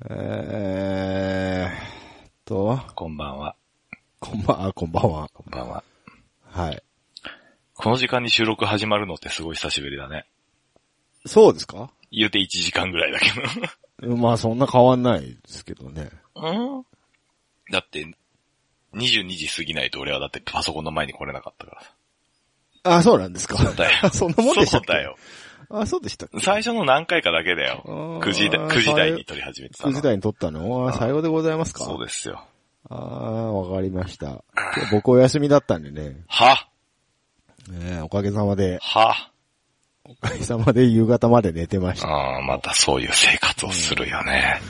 えーっと、こんばんは。こんばんは、こんばんは。こんばんは。はい。この時間に収録始まるのってすごい久しぶりだね。そうですか？言うて1時間ぐらいだけど。まあそんな変わんないですけどね。うん？だって、22時過ぎないと俺はだってパソコンの前に来れなかったからさ。あ、そうなんですかそうだよ そんなもんでしたっけ？そうだよ。あ、そうでしたっけ？最初の何回かだけだよ。9時台、9時台に撮り始めてた9の。時台に撮ったの？あ、さようでございますか？そうですよ。ああ、わかりました。僕お休みだったんでね。は？ねおかげさまで、は？おかげさまで夕方まで寝てました。ああ、またそういう生活をするよね。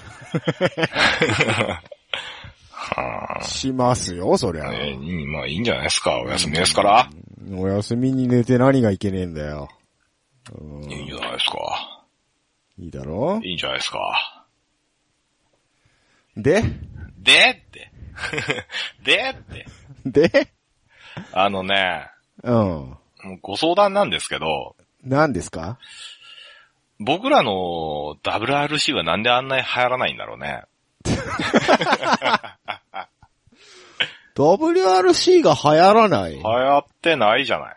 はあ、しますよ、そりゃ。えーまあいいんじゃないですか？お休みですから。お休みに寝て何がいけねえんだよ。うんいいんじゃないですか。いいだろ？いいんじゃないですか。で？で？って。で？って。で？あのね、うん。ご相談なんですけど、何ですか？僕らの WRC はなんであんなに流行らないんだろうね。WRC が流行らない？流行ってないじゃない。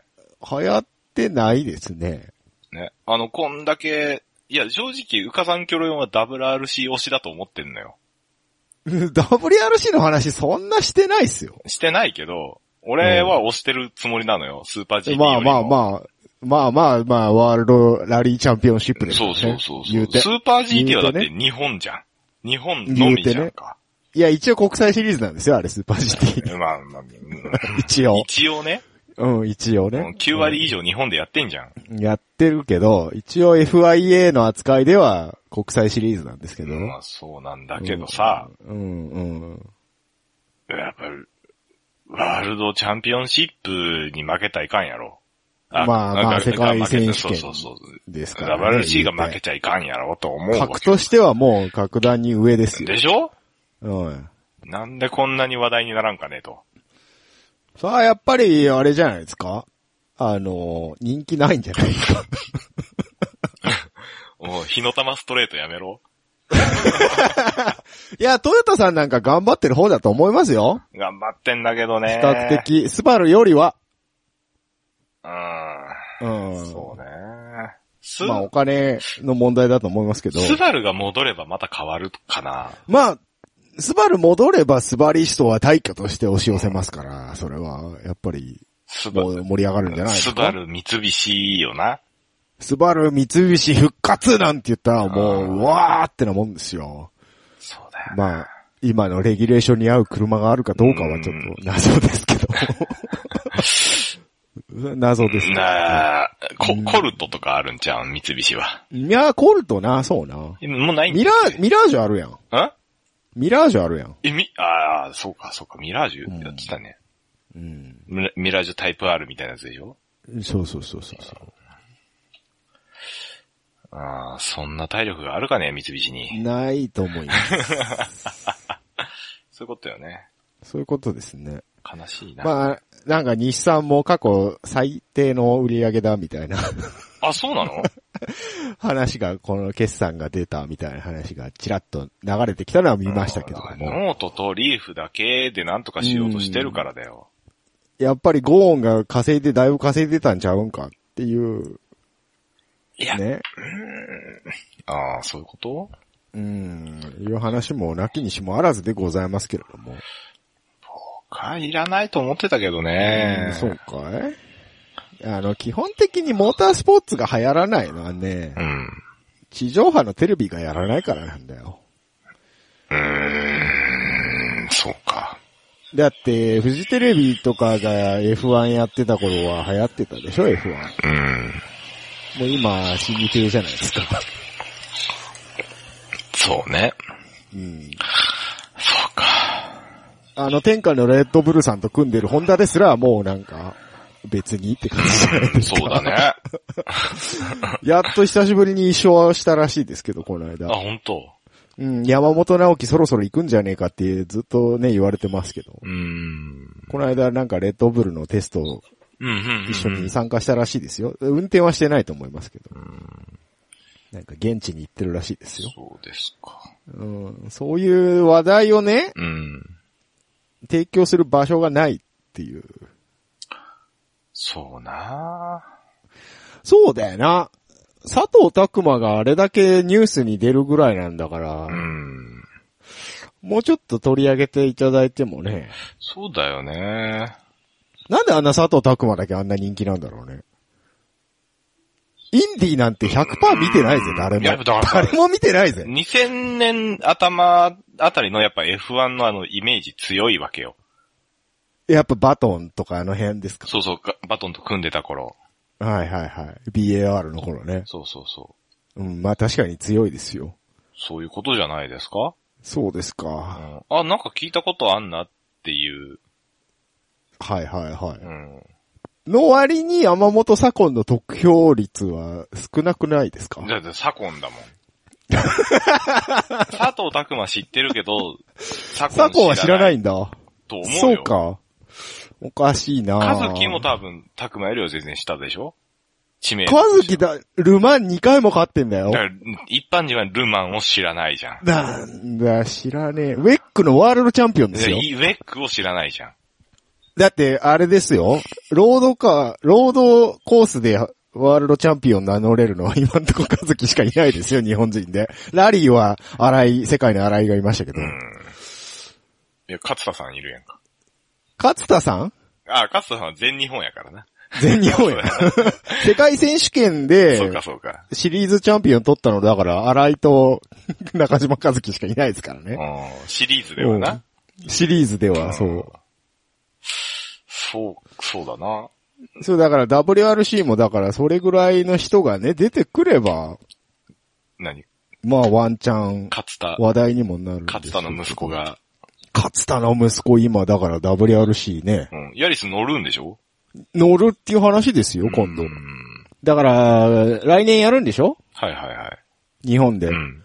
流行ってないですね。ね。あの、こんだけ、いや、正直、うかさんキョロヨンは WRC 推しだと思ってんのよ。WRC の話そんなしてないっすよ。してないけど、俺は推してるつもりなのよ、スーパー GT よりまあも。まあまあ、まあまあまあ、ワールドラリーチャンピオンシップですそうよね。そうそうそう。言うてス。ーパー GT はだってて日本じゃん。日本のみじゃんか。いや、一応国際シリーズなんですよ、あれ、スーパー GT。まあまあ、う ん一応。一応ね、うん、一応ね。9割以上日本でやってんじゃん。やってるけど、一応 FIA の扱いでは国際シリーズなんですけど。まあそうなんだけどさ、うん、うん。やっぱり、ワールドチャンピオンシップに負けたらいかんやろ。まあまあなんか世界選手権。ですから、ね。WRC が負けちゃいかんやろと思うわ格け。としてはもう格段に上ですよ。でしょ？うん。なんでこんなに話題にならんかねと。さあ、やっぱり、あれじゃないですか？あの、人気ないんじゃない？ですか。おう火の玉ストレートやめろ。いや、トヨタさんなんか頑張ってる方だと思いますよ。頑張ってんだけどね。比較。的、スバルよりは。う。うんん。そうね。ス、まあ、お金の問題だと思いますけど。スバルが戻ればまた変わるかな。まあ、スバル戻ればスバリストは大挙として押し寄せますから、それは、やっぱり、盛り上がるんじゃないですか。スバル三菱よな。スバル三菱復活なんて言ったらもう、うわーってなもんですよ。そうだよ。まあ、今のレギュレーションに合う車があるかどうかはちょっと謎ですけど。謎ですね。なあ、コうんコルトとかあるんちゃう？ん三菱は。いや、コルトな、そうな。もうないんミラー、ミラージュあるやん。んミラージュあるやん。え、み、ああ、そうか、そうか、ミラージュやってたね。うん。ミラミラージュタイプ R みたいなやつでしょ？そうそうそうそうそう。ああ、そんな体力があるかね、三菱に。ないと思います。そういうことよね。そういうことですね。悲しいな。まあ、なんか日産も過去最低の売り上げだみたいなあ、そうなの？話が、この決算が出たみたいな話がちらっと流れてきたのは見ましたけども。ノートとリーフだけでなんとかしようとしてるからだよ。やっぱりゴーンが稼いで、だいぶ稼いでたんちゃうんかっていう、いや、ね。ああ、そういうこと？うん、いう話もなきにしもあらずでございますけれども。か、いらないと思ってたけどね。そうかい？あの、基本的にモータースポーツが流行らないのはね、うん。地上波のテレビがやらないからなんだよ。うーん、そうか。だって、フジテレビとかが F1 やってた頃は流行ってたでしょ ?F1。うん。もう今、死に亭じゃないですか。そうね。うん。そうか。あの、天下のレッドブルさんと組んでるホンダですら、もうなんか、別にって感じじゃないですか。そうだね。やっと久しぶりに一勝したらしいですけど、この間あ、。本当？うん、山本直樹そろそろ行くんじゃねえかってずっとね、言われてますけど。うーん。この間なんかレッドブルのテストをうん、うん。一緒に参加したらしいですよ。運転はしてないと思いますけど。なんか現地に行ってるらしいですよ。そうですか。うん、そういう話題をね、うん。提供する場所がないっていう。そうなそうだよな。佐藤拓馬があれだけニュースに出るぐらいなんだから、うん。もうちょっと取り上げていただいてもね。そうだよね。なんであんな佐藤拓馬だけあんな人気なんだろうね。インディーなんて100%見てないぜ、誰も。誰も見てないぜ。2000年頭あたりのやっぱ F1 のあのイメージ強いわけよ。やっぱバトンとかあの辺ですか？そうそう、ガバトンと組んでた頃。はいはいはい。BAR の頃ね。そうそうそう。うん、まあ確かに強いですよ。そういうことじゃないですか？そうですうか。ん。あ、なんか聞いたことあんなっていう。はいはいはうん。い。の割に山本左近の得票率は少なくないですか？だって左近だもん。佐藤拓馬知ってるけど、左左近は知らないいんだ。と思うよ。そう。か。おかしいな和樹も多分、拓馬よりは全然下でしょ？知名度和樹だ、ルマン2回も勝ってんだよだか。ら、一般人はルマンを知らないじゃん。なんだ、知らねえ。ウェックのワールドチャンピオンですよ。でウェックを知らないじゃん。だって、あれですよ。ロードか、ロードコースでワールドチャンピオン名乗れるのは 今んとこ和樹しかいないですよ、日本人で。ラリーは、荒井、世界の荒井がいましたけど。うん。いや、勝田さんいるやんか。勝田さん？あ、勝田さんは全日本やからな。全日本や。世界選手権でそうかそうか。シリーズチャンピオン取ったのだから、荒井と 中島和樹しかいないですからね。うん。シリーズではな。シリーズでは、そう。そう、そうだな。そう、だから WRC もだからそれぐらいの人がね、出てくれば、何？まあワンチャン勝田、話題にもなる勝田の息子。が、勝田の息子今だから WRC ね、うん。ヤリス乗るんでしょ？乗るっていう話ですよ、今度う。ん。だから、来年やるんでしょ？はいはいはい。日本で。うん。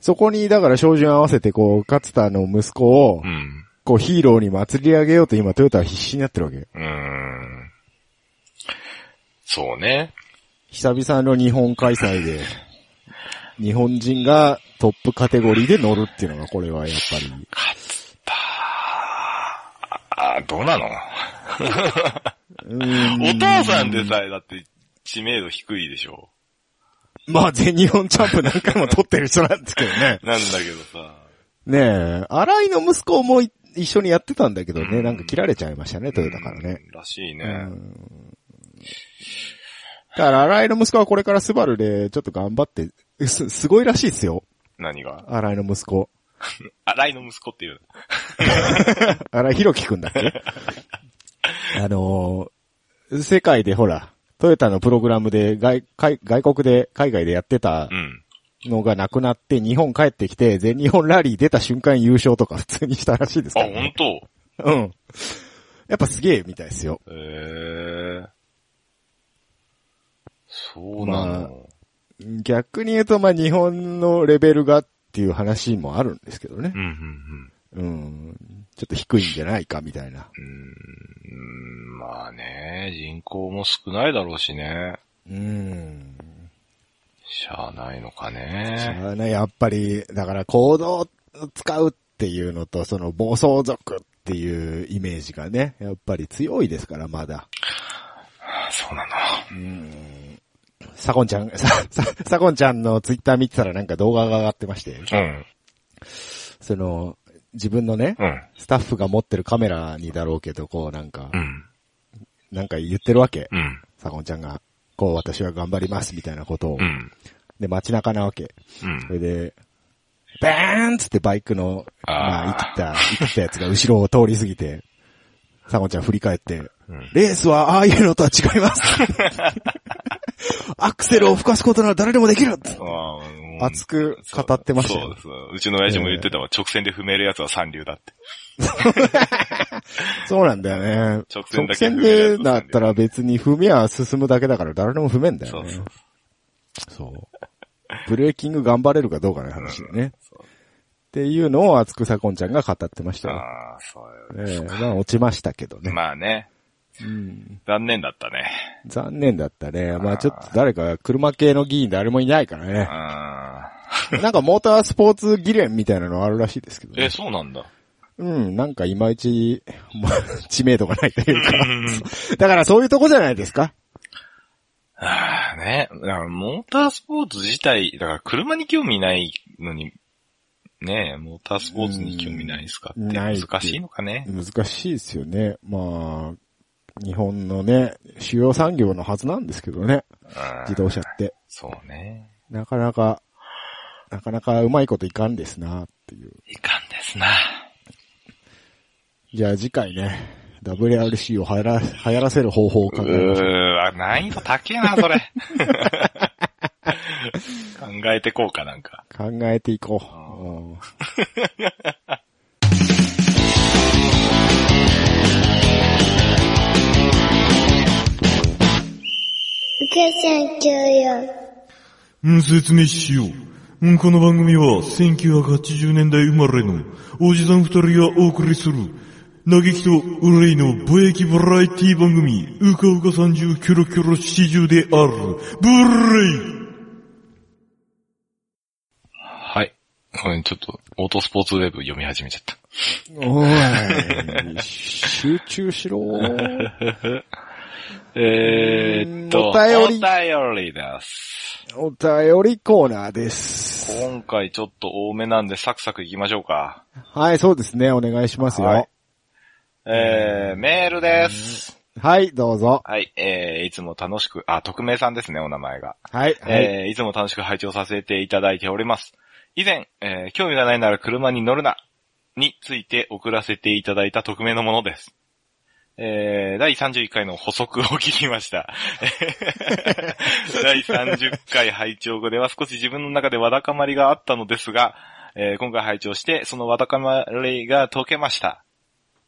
そこに、だから、照準合わせて、こう、勝田の息子をう、ん。こう、ヒーローに祭り上げようと今、トヨタは必死になってるわけ。うーん。そうね。久々の日本開催で、日本人がトップカテゴリーで乗るっていうのが、これはやっぱり。勝田、あ、どうなの？お父さんでさえだって知名度低いでしょ。まあ、全日本チャンプ何回も取ってる人なんですけどね。なんだけどさ。ねえ、荒井の息子もい一緒にやってたんだけどね、うんなんか切られちゃいましたね、トヨタからね。うん。らしいうね。んだから、荒井の息子はこれからスバルでちょっと頑張って、す、すごいらしいですよ。何が？荒井の息子。荒井の息子っていう。荒井弘樹くんだっけ？あのー世界でほら、トヨタのプログラムで外、外外国で、海外でやってたうん。のがなくなって、日本帰ってきて、全日本ラリー出た瞬間優勝とか 普通にしたらしいですあ、から、ね。本当？うん。やっぱすげえみたいですよ。へえ。そうなの。逆に言うと、まあ、日本のレベルがっていう話もあるんですけどねう。ん、うん、うん。ちょっと低いんじゃないか、みたいな。うん。まあね、人口も少ないだろうしね。うん。しゃあないのかしね。ゃあね、やっぱり、だから行動を使うっていうのと、その暴走族っていうイメージがね、やっぱり強いですから、まだ。そうなの。うん。サコンちゃん、さ、さ、サコンちゃんのツイッター見てたらなんか動画が上がってまして、うん。その、自分のね、うん。スタッフが持ってるカメラにだろうけど、こうなんかう、ん。なんか言ってるわけ。うん。サコンちゃんが、こう私は頑張りますみたいなことを。うん。で、街中なわけ。うんそ。れで、バーンっつってバイクの、まあ、生きた、生きたやつが後ろを通り過ぎて、サコンちゃん振り返って、うんレースはああいうのとは違います。アクセルを吹かすことなら誰でもできる熱く語ってましたよそうです。うちの親父も言ってたわ。直線で踏めるやつは三流だって。そうなんだよね。直線だけ直線でだったら別に踏みは進むだけだから誰でも踏めんだよね。そうそう。ブレーキング頑張れるかどうかの話でね。っていうのを厚くさこんちゃんが語ってましたよ。ああ、そうよええまあ落ちましたけどね。まあね。うん。残念だったね。残念だったね。まあちょっと誰か車系の議員誰もいないからうね。ん。なんかモータースポーツ議連みたいなのあるらしいですけどねえ、。そうなんだ。うん、なんかいまいち、まあ、知名度がないというか。うん だからそういうとこじゃないですかああね。だからモータースポーツ自体、だから車に興味ないのに、ねえ、モータースポーツに興味ないですかって難しいのかね。難しいですよね。まあ、日本のね、主要産業のはずなんですけどね。うん自動車って。そうね。なかなか、なかなかうまいこといかんですな、っていう。いかんですな。じゃあ次回ね、WRC を流行らせる方法をう考えましょう。ーわ、難易度高えな、それ。考えてこうかなんか。考えていこう。うん説明しよう。うん、この番組は1980年代生まれのおじさん二人がお送りする嘆きと憂いのぼやきバラエティ番組うかうか三十キョロキョロ七十であるブレイはい。これちょっと、オートスポーツウェブ読み始めちゃった。おい、集中しろー。えーっと、お便りお便りです。お便りコーナーです。今回ちょっと多めなんでサクサク行きましょうか。はい、そうですね。お願いしますよ。ははいい、えー、メールです。どうぞ。はい、えー、いつも楽しく、あ、匿名さんですね、お名前が。はい、はい。えー、いつも楽しく拝聴させていただいております。以前、えー、興味がないなら車に乗るな、について送らせていただいた匿名のものです。えー、第31回の補足を聞きました。第30回拝聴後では少し自分の中でわだかまりがあったのですが、えー今回拝聴してそのわだかまりが解けました。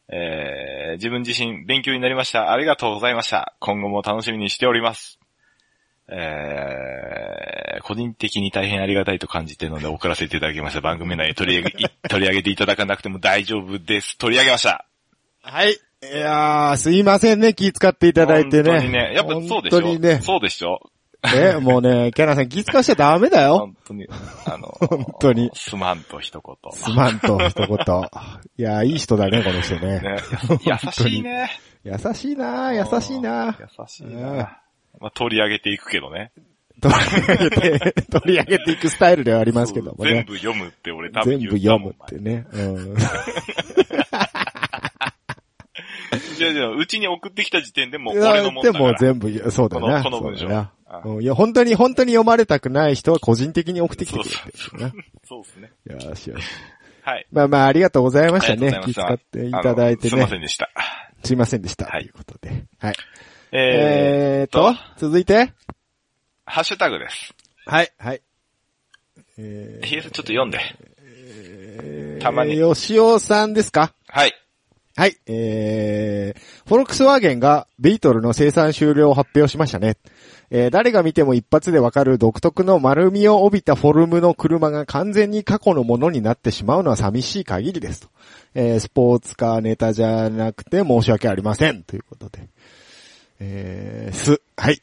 えー自分自身勉強になりました。ありがとうございました。今後も楽しみにしております。えー個人的に大変ありがたいと感じているので送らせていただきました。番組内で取り上げ、い 取り上げていただかなくても大丈夫です。取り上げました。はい。いやー、すいませんね、気遣っていただいてね。本当にね。やっぱそうでしょ？本当にね。そうでしょ？え、もうね、キャナさん気遣わしちゃダメだよ。本当に。あの、本当にすまんと一言。すまんと、一言。いやー、いい人だね、この人ね。ね、優しいね。優しいなー優しいな優しいうんな。まあ、取り上げていくけどね。取り上げて、取り上げていくスタイルではありますけどもね。全部読むって俺多分全部読むってね。うん。じゃあじゃあ、うちに送ってきた時点でもう俺のもんでだから。も全部、そうだな。このこの文章そうんいや、本当に、本当に読まれたくない人は個人的に送ってきてくれてるな。そうですね。よしよし。はい。まあまあ、ありがとうございましたね。気ございま遣っていただいてあのすいませね。んでした。すいませんでした。はいということで。はい。ええーと、続いて。ハッシュタグです。はい、はい。えヒエさんちょっと読んで。ー、たまに吉尾さんですか？はい。はい、えー、フォルクスワーゲンがビートルの生産終了を発表しましたね。えー誰が見ても一発でわかる独特の丸みを帯びたフォルムの車が完全に過去のものになってしまうのは寂しい限りですと。えースポーツカーネタじゃなくて申し訳ありません。ということで。えー、す、はい。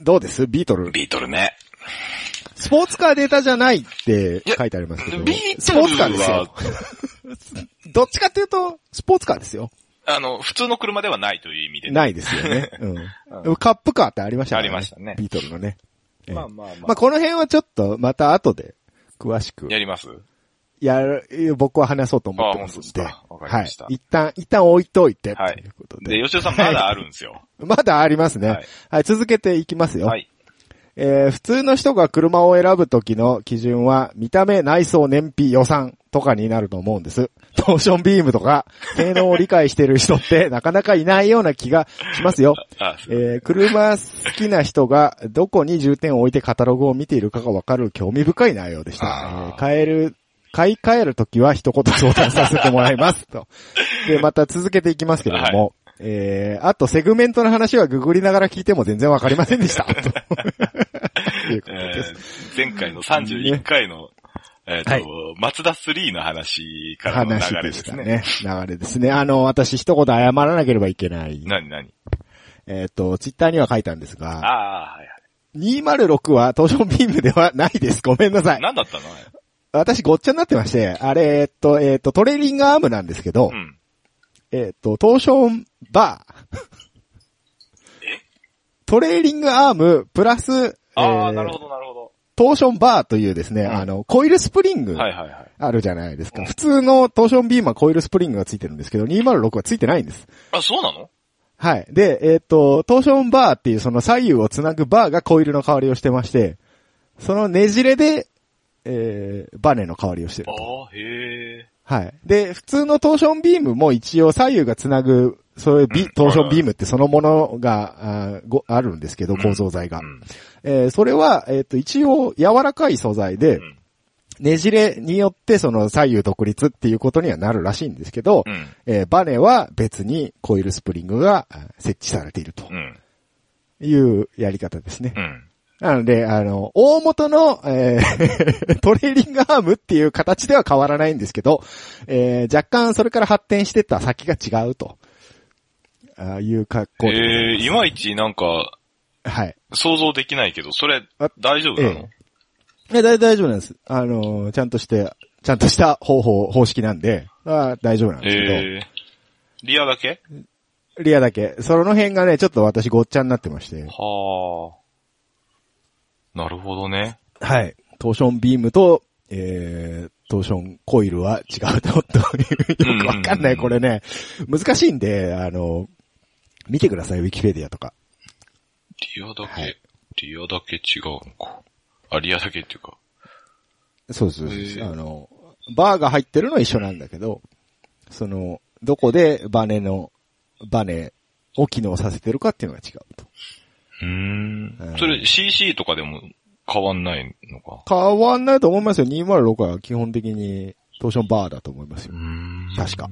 どうです？ビートル。ビートルね。スポーツカーデータじゃないって書いてありますけど。スポーツカーですよは。、どっちかっていうと、スポーツカーですよ。あの、普通の車ではないという意味でね。ないですよね。うん。カップカーってありましたからありましたねビートルのね。ええまあまあまあ、まこの辺はちょっと、また後で、詳しくあ。、やります？やる、僕は話そうと思ってますんで。はい。一旦、一旦置いといて、とはいいうことで。で、吉尾さんまだあるんですよ。まだありますね。ははいい、続けていきますよ。はい。えー普通の人が車を選ぶときの基準は、見た目、内装、燃費、予算とかになると思うんです。トーションビームとか、性能を理解している人ってなかなかいないような気がしますよ。あ、えー車好きな人がどこに重点を置いてカタログを見ているかがわかる興味深い内容でした。えー買える、買い替えるときは一言相談させてもらいます。と。で、また続けていきますけれども、えー、あとセグメントの話はググりながら聞いても全然わかりませんでした。前回の31回の、えっ、と、はいマツダ3の話からの流話れですね。ね。流れですね。あの、私一言謝らなければいけない。なになにえっ、と、ツイッターには書いたんですが、ああ、はい206は東証ビームではないです。ごめんなさはい。い。何だったの？私ごっちゃになってまして、あれ、えっと、えっと、トレーリングアームなんですけど、うん。えっと、東証バー。トレーリングアームプラス、ああ、えーなるほど、なるほど。トーションバーというですね、んあの、コイルスプリングはいはいはい。あるじゃないですか。うん普通のトーションビームはコイルスプリングがついてるんですけど、206はついてないんです。あ、そうなの？はい。で、えっ、と、トーションバーっていうその左右をつなぐバーがコイルの代わりをしてまして、そのねじれで、えー、バネの代わりをしてるあと。あ、へえ。はい。で、普通のトーションビームも一応左右がつなぐ、そういうビ、うんトーションビームってそのものが、あーごあるんですけど、構造材が。うん。えーそれは、えっ、と、一応柔らかい素材で、うんねじれによってその左右独立っていうことにはなるらしいんですけど、うん。えーバネは別にコイルスプリングがあ設置されているとうん。いうやり方ですね。うん。なので、あの、大元の、えー トレーリングアームっていう形では変わらないんですけど、えー若干それから発展してった先が違うと。ああいう格好でええ、ます。いまいちなんか、はい。想像できないけど、それあ、大丈夫なの？ええ、大大丈夫なんです。あの、ちゃんとして、ちゃんとした方法、方式なんで、あ大丈夫なんですけど、ええ。リアだけ？リアだけ、その辺がね、ちょっと私ごっちゃになってまして、はあ。なるほどね。はい。トーションビームと、えー、トーションコイルは違うと、という、よくわかんない、これね、難しいんで、あの、見てください、ウィキペディアとか。リアだけ、はいリアだけ違うのか。あ、リアだけっていうか。そうそうそうあの、バーが入ってるのは一緒なんだけど、その、どこでバネの、バネを機能させてるかっていうのが違うと。うーんう。んそれ CC とかでも変わんないのか？変わんないと思いますよ。206は基本的にトーションバーだと思いますよ。ん確か。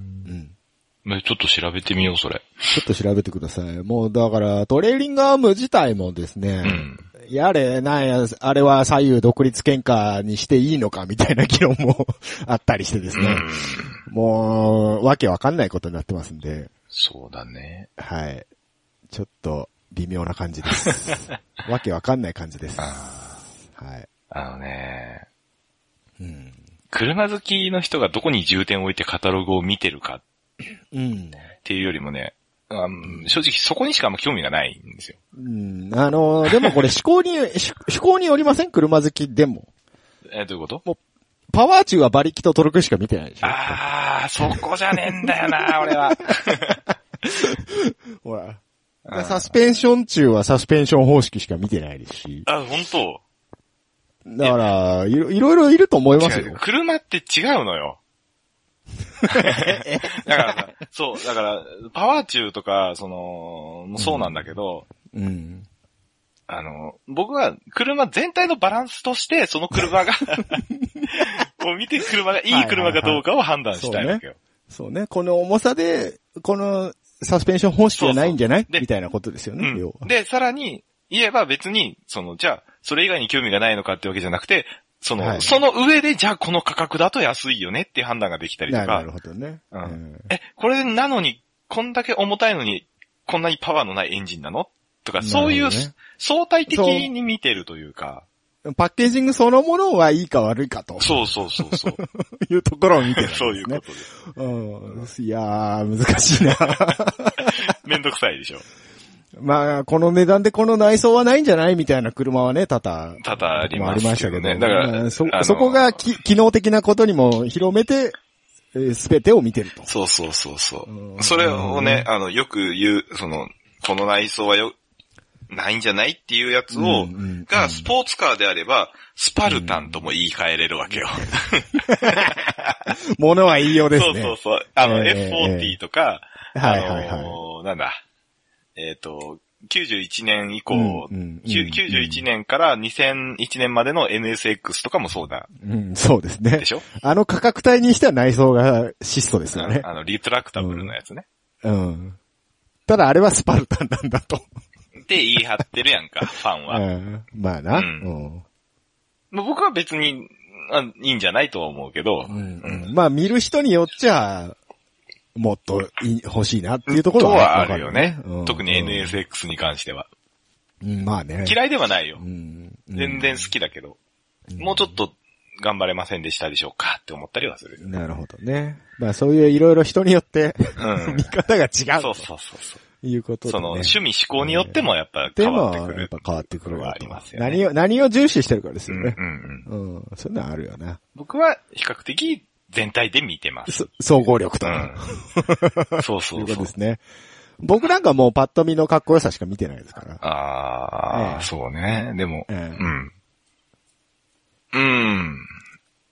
ちょっと調べてみよう、それ。ちょっと調べてください。もうだから、トレーリングアーム自体もですね、うん。やれ、なんや、あれは左右独立喧嘩にしていいのかみたいな議論も あったりしてですね、うん。もう、わけわかんないことになってますんで、そうだね。はい。ちょっと、微妙な感じです。わけわかんない感じです。はあい。あのね、うん。車好きの人がどこに重点を置いてカタログを見てるかうん。っていうよりもね、あの正直そこにしかあんま興味がないんですよ。うん。あの、でもこれ 思考に、思思考によりません？車好きでも。え、どういうこと？パワー中は馬力とトルクしか見てないでしょ。ああ、そこじゃねえんだよな、俺は。ほら。サスペンション中はサスペンション方式しか見てないですし。あ、本当？だから、いろいろいると思いますよ。車って違うのよ。だからさ、そう、だから、パワーチューとか、その、もそうなんだけど、うん。あの、僕は車全体のバランスとして、その車が、こう見て車がいい車かどうかを判断したいわけよ。そうね。この重さで、このサスペンション方式じゃないんじゃない？みたいなことですよね、うん。。で、さらに、言えば別に、その、じゃあ、それ以外に興味がないのかってわけじゃなくて、その、はいその上で、じゃあこの価格だと安いよねっていう判断ができたりとかななる、ほどね。うんうんえ、これなのに、こんだけ重たいのに、こんなにパワーのないエンジンなのとか、そういう、ね相対的に見てるというか、パッケージングそのものはいいか悪いかとそうそうそうそう。いうところを見てるね。そういうことです。うん。いやー、難しいな。めんどくさいでしょ。まあ、この値段でこの内装はないんじゃないみたいな車はね、多々。多々ありあますりましたけど。ね。だから、うんそそこがき機能的なことにも広めて、すべてを見てると。そうそうそうそうう。んそれをね、あの、よく言う、その、この内装はよ、ないんじゃないっていうやつを、が、スポーツカーであれば、スパルタンとも言い換えれるわけよ。ものは言いようですそうね。そうそう。あの、ええ F40 とか、はいはいあのなんだ、えっ、と、91年以降、うんうんきゅうん91年から2001年までの NSX とかもそうだ。うん、そうですねで。しょ？あの価格帯にしては内装が質素ですよね。あの、リトラクタブルのやつね。うん。ただあれはスパルタンなんだと。って言い張ってるやんか、ファンは。うん、まあな。ううんん。まあ僕は別に、あいいんじゃないとは思うけど、うんうんまあ見る人によっちゃ、もっとい欲しいなっていうところとはあるよね。うん特に NSX に関しては。うん、まあね。嫌いではないよう。ん全然好きだけど、もうちょっと頑張れませんでしたでしょうかって思ったりはする。なるほどね。まあそういういろいろ人によって、うん見。方が違うそうそうそうそう。ということで、ね。その趣味思考によってもやっぱで変わも、ってくるやっぱ。変わってくるわあとりますよね何を、何を重視してるかですよね。うんうんうん。うん、そういうのはあるよな。僕は比較的全体で見てます。そ総合力と。うん。そうそそううそういうことで。すね。僕なんかもうパッと見のかっこよさしか見てないですから。ああ、ええそうね。でも、ええうん。うん。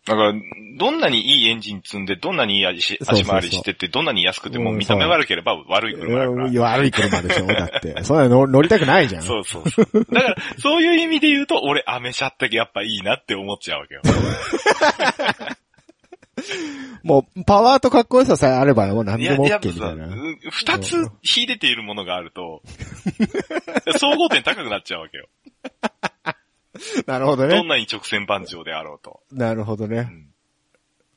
だから、どんなにいいエンジン積んで、どんなにいい足回りしてて、どんなに安くてもうん見た目悪ければ悪い車だから。悪い車でしょだって。そんなの 乗りたくないじゃん。そうそうそう。だから、そういう意味で言うと、俺、アメ車ってやっぱいいなって思っちゃうわけよ。もう、パワーとかっこよささえあればもう何でも OK みたいな。うん二つ秀でているものがあると、総合点高くなっちゃうわけよ。なるほどね。どんなに直線番長であろうと。なるほどね。ん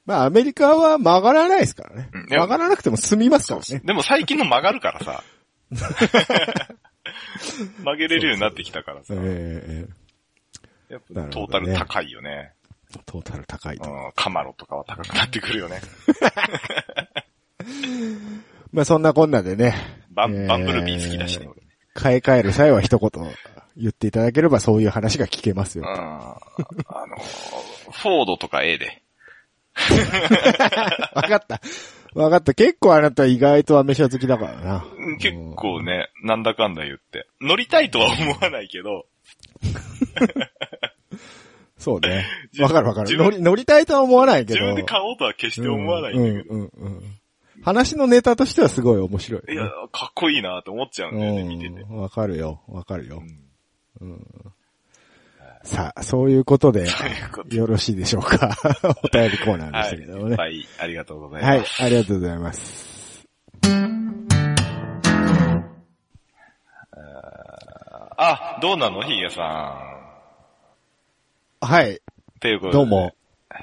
まあ、アメリカは曲がらないですからね。曲がらなくても済みますからね。でも最近の曲がるからさ。曲げれるようになってきたからさ。トータル高いよね。えトータル高いと。うん、カマロとかは高くなってくるよね。まあ、そんなこんなでね。バン、バンブルビー好きだしね。買い替える際は一言言っていただければそういう話が聞けますようん。。あの、フォードとか A で。わかった。わかった。結構あなた意外とアメ車好きだからな。結構ね、なんだかんだ言って。乗りたいとは思わないけど、そうね。わかるわかる。乗り、乗りたいとは思わないけど。自分で買おうとは決して思わないんだけど。うんうんうんうん。話のネタとしてはすごい面白い、いや、かっこいいなと思っちゃうんだよね、見てて。うん。わかるよ。わかるよう。んさあ、そういうことで、よろしいでしょうか。お便りコーナーではい。したけどもね。いっぱいありがとうございはい、ます。ありがとうございます。あ、どうなのヒゲさはい、ん。ということで。どうも、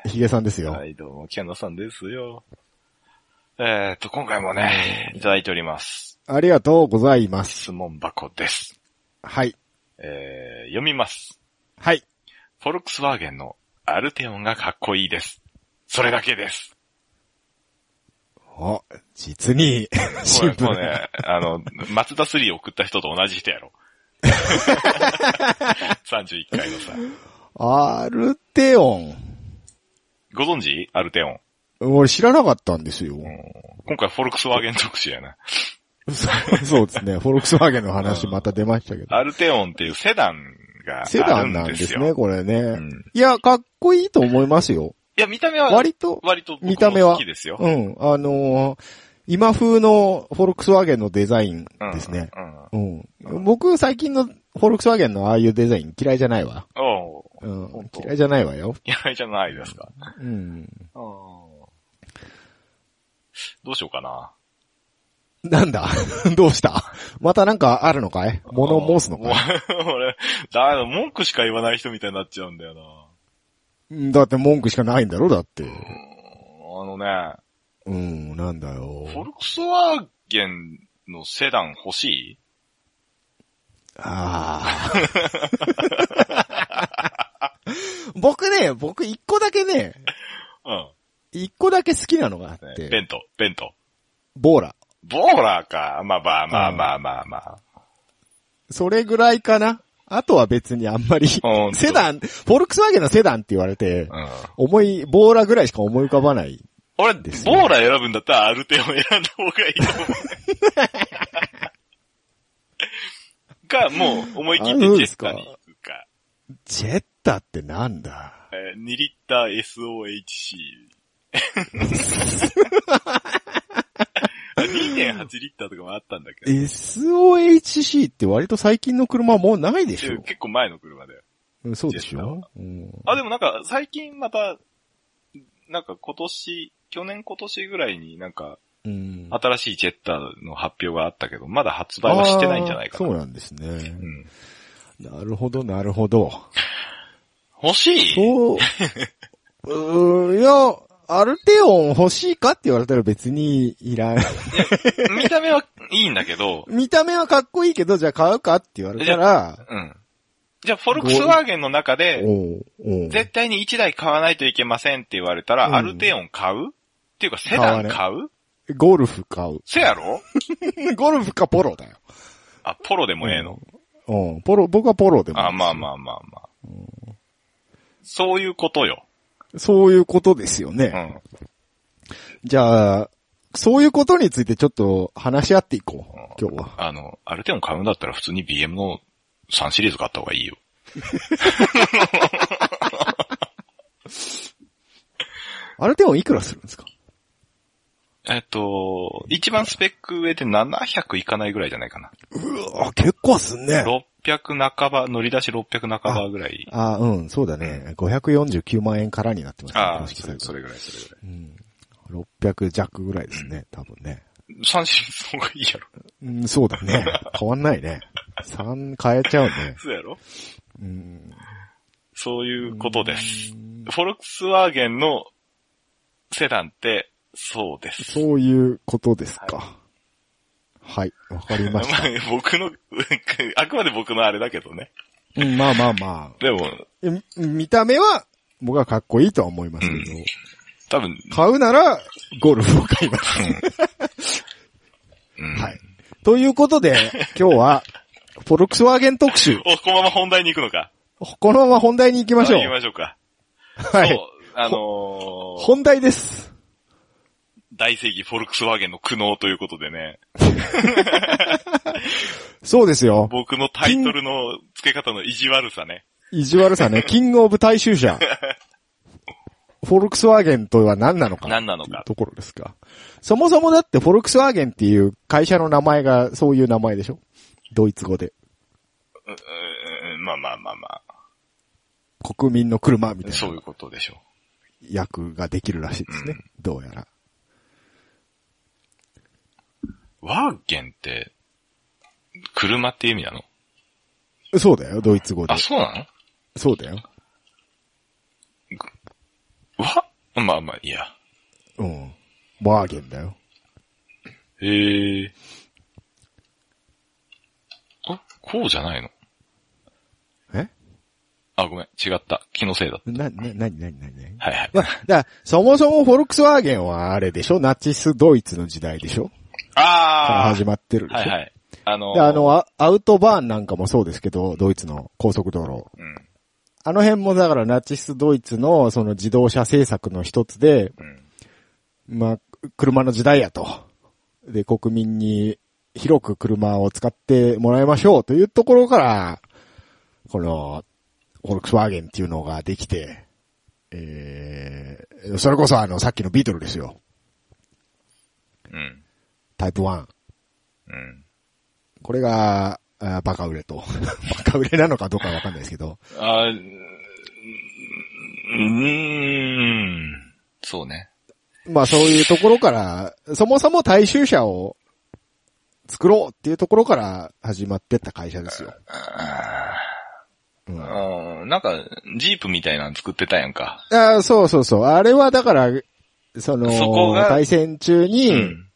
ヒゲさんですよ。はい、どうも、キャノさんですよ。えーっと、今回もね、いただいております。ありがとうございます。質問箱です。はい、えー、読みます。はい。フォルクスワーゲンのアルテオンがかっこいいです。それだけです。お、実に、シンプルな。もうね、あの、松田3送った人と同じ人やろ。31回のさ。アルテオン。ご存知？アルテオン。俺知らなかったんですよ。今回フォルクスワーゲン特集やな。そうですね。フォルクスワーゲンの話また出ましたけど。アルテオンっていうセダンがセダンあるんでよ。なんですすね、これね。んいや、かっこいいと思いますよ。いや、見た目は割と、割と見た目は好きですよ。うん、あのー今風のフォルクスワーゲンのデザインですね。うん。うん。僕、最近のフォルクスワーゲンのああいうデザイン嫌いじゃないわ。おう嫌いじゃないわよ。嫌いじゃないですか。うん。どうしようかな。なんだ？どうした？またなんかあるのかい？物を申すのかい？俺、だ文句しか言わない人みたいになっちゃうんだよな。うんだって文句しかないんだろ？だって。あのね、うん、なんだよ。フォルクスワーゲンのセダン欲しい？ああ。僕ね、僕一個だけね、うん。一個だけ好きなのがあっねて、ベント、ベント。ボーラ。ボーラーか。まあまあまあまあまあまあ。それぐらいかな。あとは別にあんまりセダン、フォルクスワーゲンのセダンって言われて、うん。思い、ボーラぐらいしか思い浮かばない。俺、ですねボーラー選ぶんだったらアルテオン選んだ方がいいと思う。か、もう思い切ってジェッタに行くか。ジェッタってなんだ？えー2リッター SOHC。2.8リッターとかもあったんだけど。?SOHC って割と最近の車もうないでしょ結構前の車だよ。うんそうでしょ、うん、あ、でもなんか最近また、なんか今年、去年今年ぐらいになんかうん。新しいジェッターの発表があったけど、まだ発売はしてないんじゃないかな。そうなんですね。うんなるほど、なるほど。欲しい？そう、や、アルテオン欲しいかって言われたら別にいらん。見た目はいいんだけど、見た目はかっこいいけど、じゃあ買うかって言われたら、うん。じゃあ、フォルクスワーゲンの中で、絶対に1台買わないといけませんって言われたら、うんアルテオン買う？っていうか、セダン買う？ゴルフ買う。せやろ？ゴルフかポロだよ。あ、ポロでもええの？うん、ポロ、僕はポロでもいいあ、まあまあまあまあ。そういうことよ。そういうことですよね。うん。じゃあ、そういうことについてちょっと話し合っていこう、今日は。あの、アルテオン買うんだったら普通に BM の3シリーズ買った方がいいよ。アルテオンいくらするんですか？えっと、一番スペック上で700いかないぐらいじゃないかな。うわ、結構すんね。600半ば、乗り出し600半ばぐらい。あ、うん、そうだね。549万円からになってますね。ああ、それぐらい、それぐらい。うん。600弱ぐらいですね、多分ね。3シリーズの方がいいやろ。うん、そうだね。変わんないね。3変えちゃうね。そうやろうん。そういうことです。フォルクスワーゲンのセダンって、そうです。そういうことですか。はい、わ、かりました。まあ僕の、あくまで僕のあれだけどね。うん、まあまあまでも、見た目は、僕はかっこいいとは思いますけど、多分、買うなら、ゴルフを買います。うん。はい。ということで、今日は、フォルクスワーゲン特集。お、このまま本題に行くのか。このまま本題に行きましょう。行きましょうか。はいそう。、あのー、本題です。大正義フォルクスワーゲンの苦悩ということでね、そうですよ。僕のタイトルの付け方の意地悪さね。意地悪さね。キングオブ大衆車。フォルクスワーゲンとは何なのか。何なのかところですか。そもそもだってフォルクスワーゲンっていう会社の名前がそういう名前でしょ？ドイツ語で。ううまあまあまあまあ。国民の車みたいなそういうことでしょ役ができるらしいですね。どうやら。う。ワーゲンって、車って意味なの？そうだよ、ドイツ語であ、。そうなの？そうだよ。わまあまあ、いいや。うん。ワーゲンだよ。へえ。あ、こうじゃないの？え？あ、ごめん、違った。気のせいだ。な、な、なになになになにはいはい。まあ、だそもそもフォルクスワーゲンはあれでしょ？ナチスドイツの時代でしょ？からあ始まってるでしょはいはい。あのーで、あの、アアウトバーンなんかもそうですけど、ドイツの高速道路。うん。あの辺もだからナチスドイツのその自動車政策の一つで、うん。まあ、車の時代やと。で、国民に広く車を使ってもらいましょうというところから、この、フォルクスワーゲンっていうのができて、えー、それこそあの、さっきのビートルですよ。うん。タイプ1。うん。これが、あバカ売れと。バカ売れなのかどうかわかんないですけど。あーうーん。そうね。まあそういうところから、そもそも大衆車を作ろうっていうところから始まってった会社ですよ。うんうん。なんか、ジープみたいなの作ってたやんか。あそうそうそう。あれはだから、その、そこが大戦中うに、ん。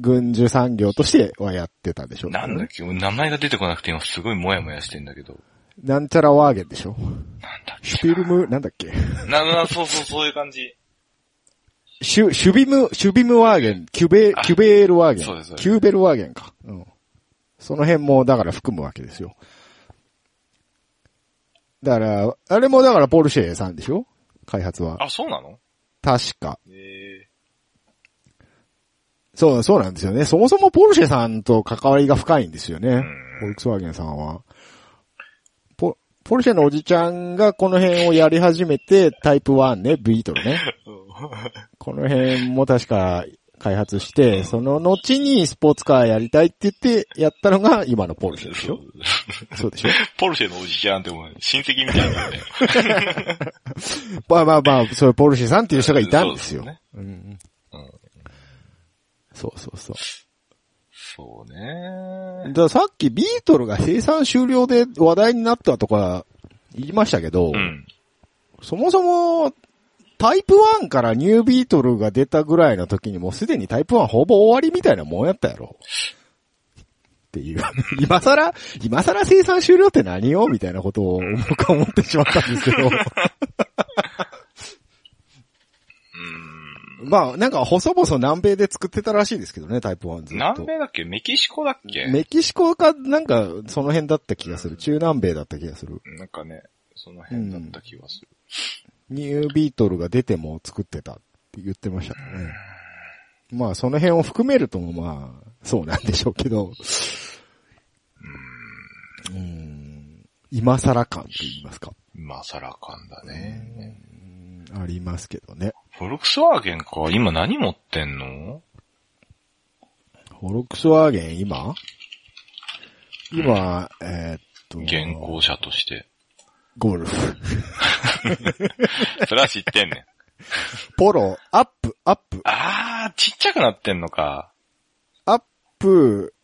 軍需産業としてはやってたでしょ。なんだっけ？名前が出てこなくて今すごいモヤモヤしてんだけど。なんちゃらワーゲンでしょ。なんだっシュピルム、なんだっけ？な、な、そうそう、そういう感じ。シュ、シュビム、シュビムワーゲン、キュベ、あキュベールワーゲン？そうですキューベルワーゲンか。うん。その辺も、だから含むわけですよ。だから、あれもだからポルシェさんでしょ？開発は。あ、そうなの？確か。えそう、そうなんですよね。そもそもポルシェさんと関わりが深いんですよね。んフォルクスワーゲンさんは。ポ、ポルシェのおじちゃんがこの辺をやり始めて、タイプ1ね、ビートルね。この辺も確か開発して、その後にスポーツカーやりたいって言ってやったのが今のポルシェでしょ？そうでしょ？ポルシェのおじちゃんってもう親戚みたいなんだよ。まあまあまあ、そういうポルシェさんっていう人がいたんですよ。すねうんうんそうそうそう。そうねださっきビートルが生産終了で話題になったとか言いましたけど、うん。そもそもタイプ1からニュービートルが出たぐらいの時にもうすでにタイプ1ほぼ終わりみたいなもんやったやろ。っていう。今更、今更生産終了って何よ？みたいなことを僕は思ってしまったんですけど。まあ、なんか細々南米で作ってたらしいですけどね、タイプ1ずっと。南米だっけ？メキシコだっけ？メキシコか、なんか、その辺だった気がする。中南米だった気がする。なんかね、その辺だった気がする。ニュービートルが出ても作ってたって言ってましたね。まあ、その辺を含めるともまあ、そうなんでしょうけど。うん。今更感と言いますか。今更感だね。ありますけどね。フォルクスワーゲンか今何持ってんの？フォルクスワーゲン？今？今、えーっと。現行車として。ゴルフ。それは知ってんねん。ポロ、アップ、アップ、あー、ちっちゃくなってんのか。アップ、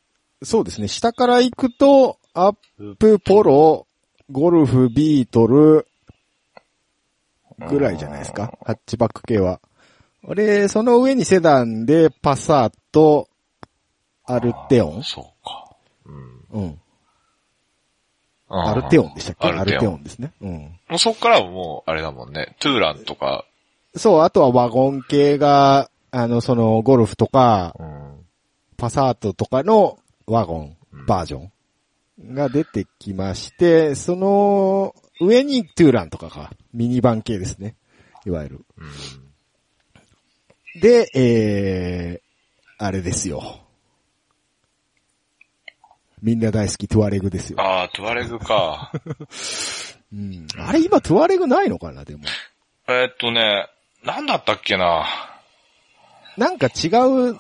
そうですね。下から行くと、アップ、ポロ、ゴルフ、ビートル、ぐらいじゃないですか？ハッチバック系は。俺、その上にセダンで、パサート、アルテオン？そうか。うん。うん。アルテオンでしたっけ？アルテオンですね。うん。もうそっからはもう、あれだもんね。トゥーランとか、そう、あとはワゴン系が、あの、その、ゴルフとか、うん。パサートとかのワゴンバージョンが出てきまして、その上にトゥーランとかか、ミニバン系ですね。いわゆる。で、えー、あれですよ。みんな大好きトゥアレグですよ。あー、トゥアレグか。うん、あれ今トゥアレグないのかな、でも。えーっとね、なんだったっけな。なんか違う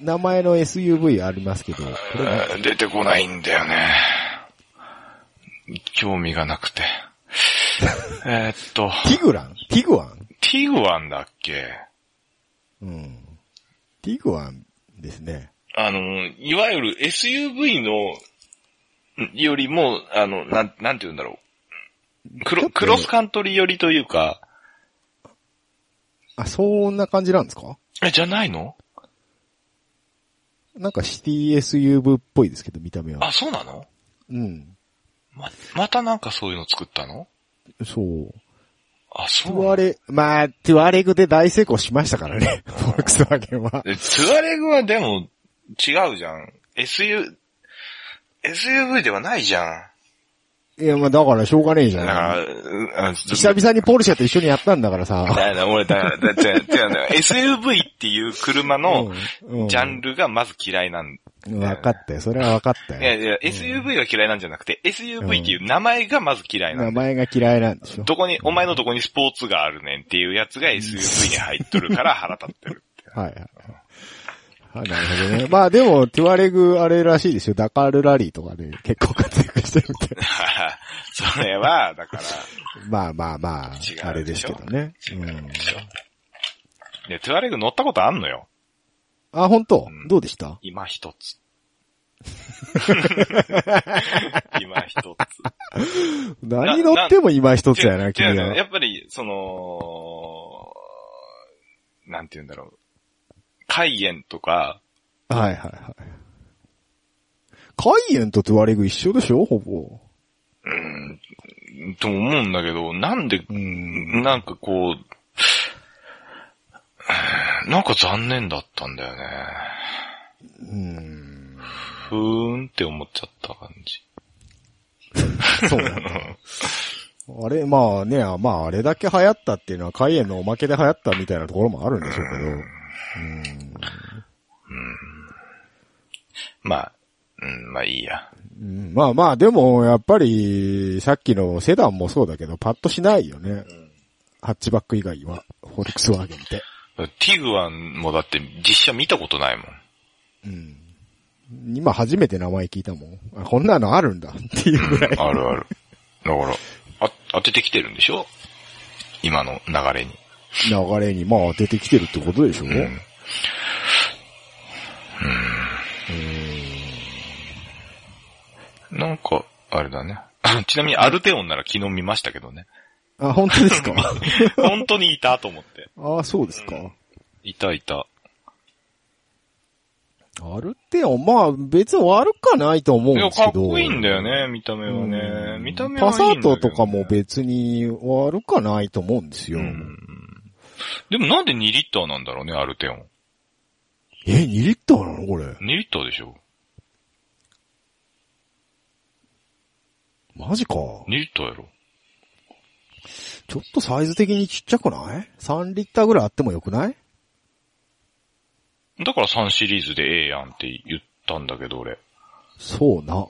名前の SUV ありますけど、えー出てこないんだよね。興味がなくて。えーっと、ティグラン？ティグワン？ティグワンだっけ？うん。ティグワンですね。あの、いわゆる SUV の、んよりも、あの、なん、なんて言うんだろう。クロ、クロスカントリー寄りというか、あ、そんな感じなんですか？え、じゃないの？なんかシティ SUV っぽいですけど、見た目は。あ、そうなの？うん。ま、またなんかそういうの作ったの？そう。あ、そうトゥアレ、まあ、トゥアレグで大成功しましたからね。フォルクスワーゲンは。でトゥアレグはでも違うじゃん。SU、SUV ではないじゃん。いや、まあだからしょうがねえじゃん。だから、久々にポルシェと一緒にやったんだからさ。だから俺、だから、だ違う、違うんだよ。SUV っていう車のうんジャンルがまず嫌いなんうんわかったよ。それはわかったよ。いやいや、SUV が嫌いなんじゃなくて、SUV っていう名前がまず嫌いな名んだよ。前が嫌いなんでしょ。どこに、お前のどこにスポーツがあるねんっていうやつが SUV に入っとるから腹立ってるって。はいはい。はい、なるほどね。まあでも、トゥアレグあれらしいですよ。ダカールラリーとかで結構活躍してるみたいな。それは、だから、まあまあまあ、あれですけどね。違ううんでしょ？で、トゥアレグ乗ったことあんのよ。あ、本当？うんどうでした？今一つ。今一つ。何乗っても今一つやな、君は。やっぱり、その、なんて言うんだろう。海塩とか、はいはいはい。カイエンとトゥアレグ一緒でしょ？ほぼ。うん、と思うんだけど、なんで、うん。なんかこう、なんか残念だったんだよね。うん。ふーんって思っちゃった感じ。そう。あれ、まあね、まああれだけ流行ったっていうのはカイエンのおまけで流行ったみたいなところもあるんでしょうけど。うん。まあ、うん、まあいいや。うんまあまあ、でも、やっぱり、さっきのセダンもそうだけど、パッとしないよね。ハッチバック以外は、フォルクスワーゲンって。ティグワンもだって実写見たことないもん。うん。今初めて名前聞いたもん。あ、こんなのあるんだっていうぐらい。あるある。だから、あ、当ててきてるんでしょ？今の流れに。流れに、まあ出てきてるってことでしょ、うん。なんか、あれだね。ちなみにアルテオンなら昨日見ましたけどね。あ、本当ですか？本当にいたと思って。あ、そうですか。いたいた。アルテオン、まあ別に悪かないと思うんいや、ですけど。かっこいいんだよね、見た目はね。うん見た目はいいね。パサートとかも別に悪かないと思うんですよ。うん。でもなんで2リッターなんだろうね、アルテオン。え、2リッターなのこれ？2リッターでしょマジか。?2 リッターやろ。ちょっとサイズ的にちっちゃくない ?3 リッターぐらいあってもよくない？だから3シリーズでええやんって言ったんだけど、俺。そうな。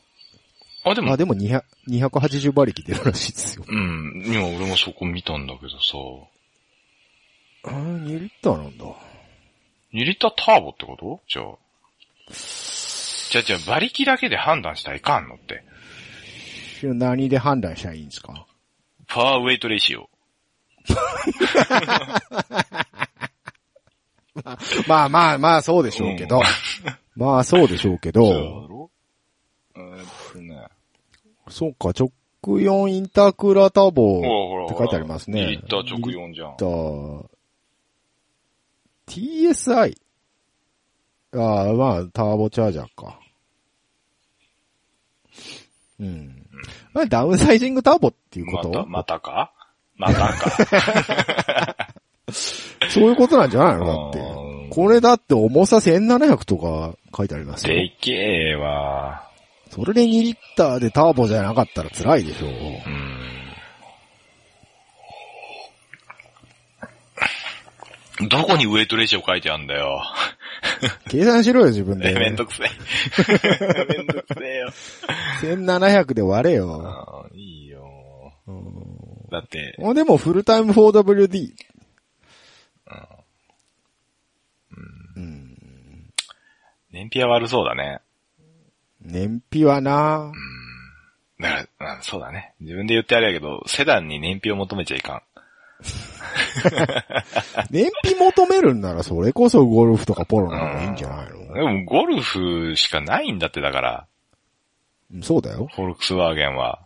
あ、でも、あ、でも200 280馬力出るらしいですよ。うん。今俺もそこ見たんだけどさ。あー2リッターなんだ。2リッターターボってこと？じゃあ。じゃあじゃあ馬力だけで判断したらいかんのって。何で判断したらいいんですか？パワーウェイトレシオ。まあまあまあそうでしょうけど。まあそうでしょうけそうだど。そうか、直4インタークーラーターボ。って書いてありますね。2リッター直4じゃん。TSI。ああ、まあ、ターボチャージャーか。うん。まあ、ダウンサイジングターボっていうこと、また、またか？またか？そういうことなんじゃないの？だってうん。これだって重さ1700とか書いてありますよ。でっけえわ。それで2リッターでターボじゃなかったら辛いでしょう。うん。どこにウェイトレシオ書いてあんだよ。計算しろよ、自分え、で。めんどくせえ。めんどくせえよ。1700で割れよ。いいよ。だって、もうでもフルタイム 4WD。うん。燃費は悪そうだね。燃費はなだから、うんそうだね。自分で言ってあれやけど、セダンに燃費を求めちゃいかん。燃費求めるんならそれこそゴルフとかポロの方がいいんじゃないの？でも、ゴルフしかないんだって、だから、うんそうだよ。フォルクスワーゲンは。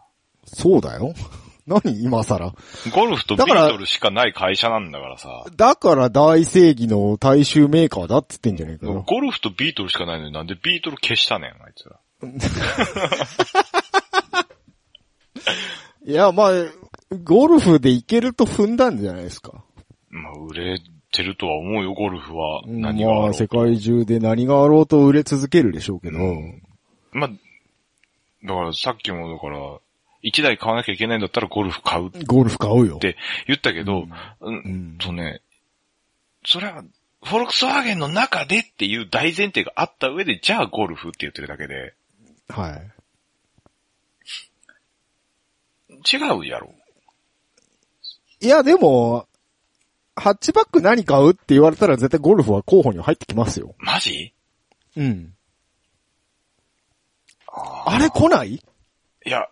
そうだよ。何今更？ゴルフとビートルしかない会社なんだからさ。だから大正義の大衆メーカーだっつってんじゃねえかよ。ゴルフとビートルしかないのになんでビートル消したねん、あいつら。いや、まあ、ゴルフでいけると踏んだんじゃないですか？まあ、売れてるとは思うよ、ゴルフは。うん何があろうまあ、世界中で何があろうと売れ続けるでしょうけど。まあ、だからさっきもだから、一台買わなきゃいけないんだったらゴルフ買うっゴルフ買うよ。て言ったけど、うん、うんとね、それは、フォルクスワーゲンの中でっていう大前提があった上で、じゃあゴルフって言ってるだけで、はい。違うやろ。いや、でも、ハッチバック何買うって言われたら絶対ゴルフは候補には入ってきますよ。マジ？うん。あれ来ない？いや、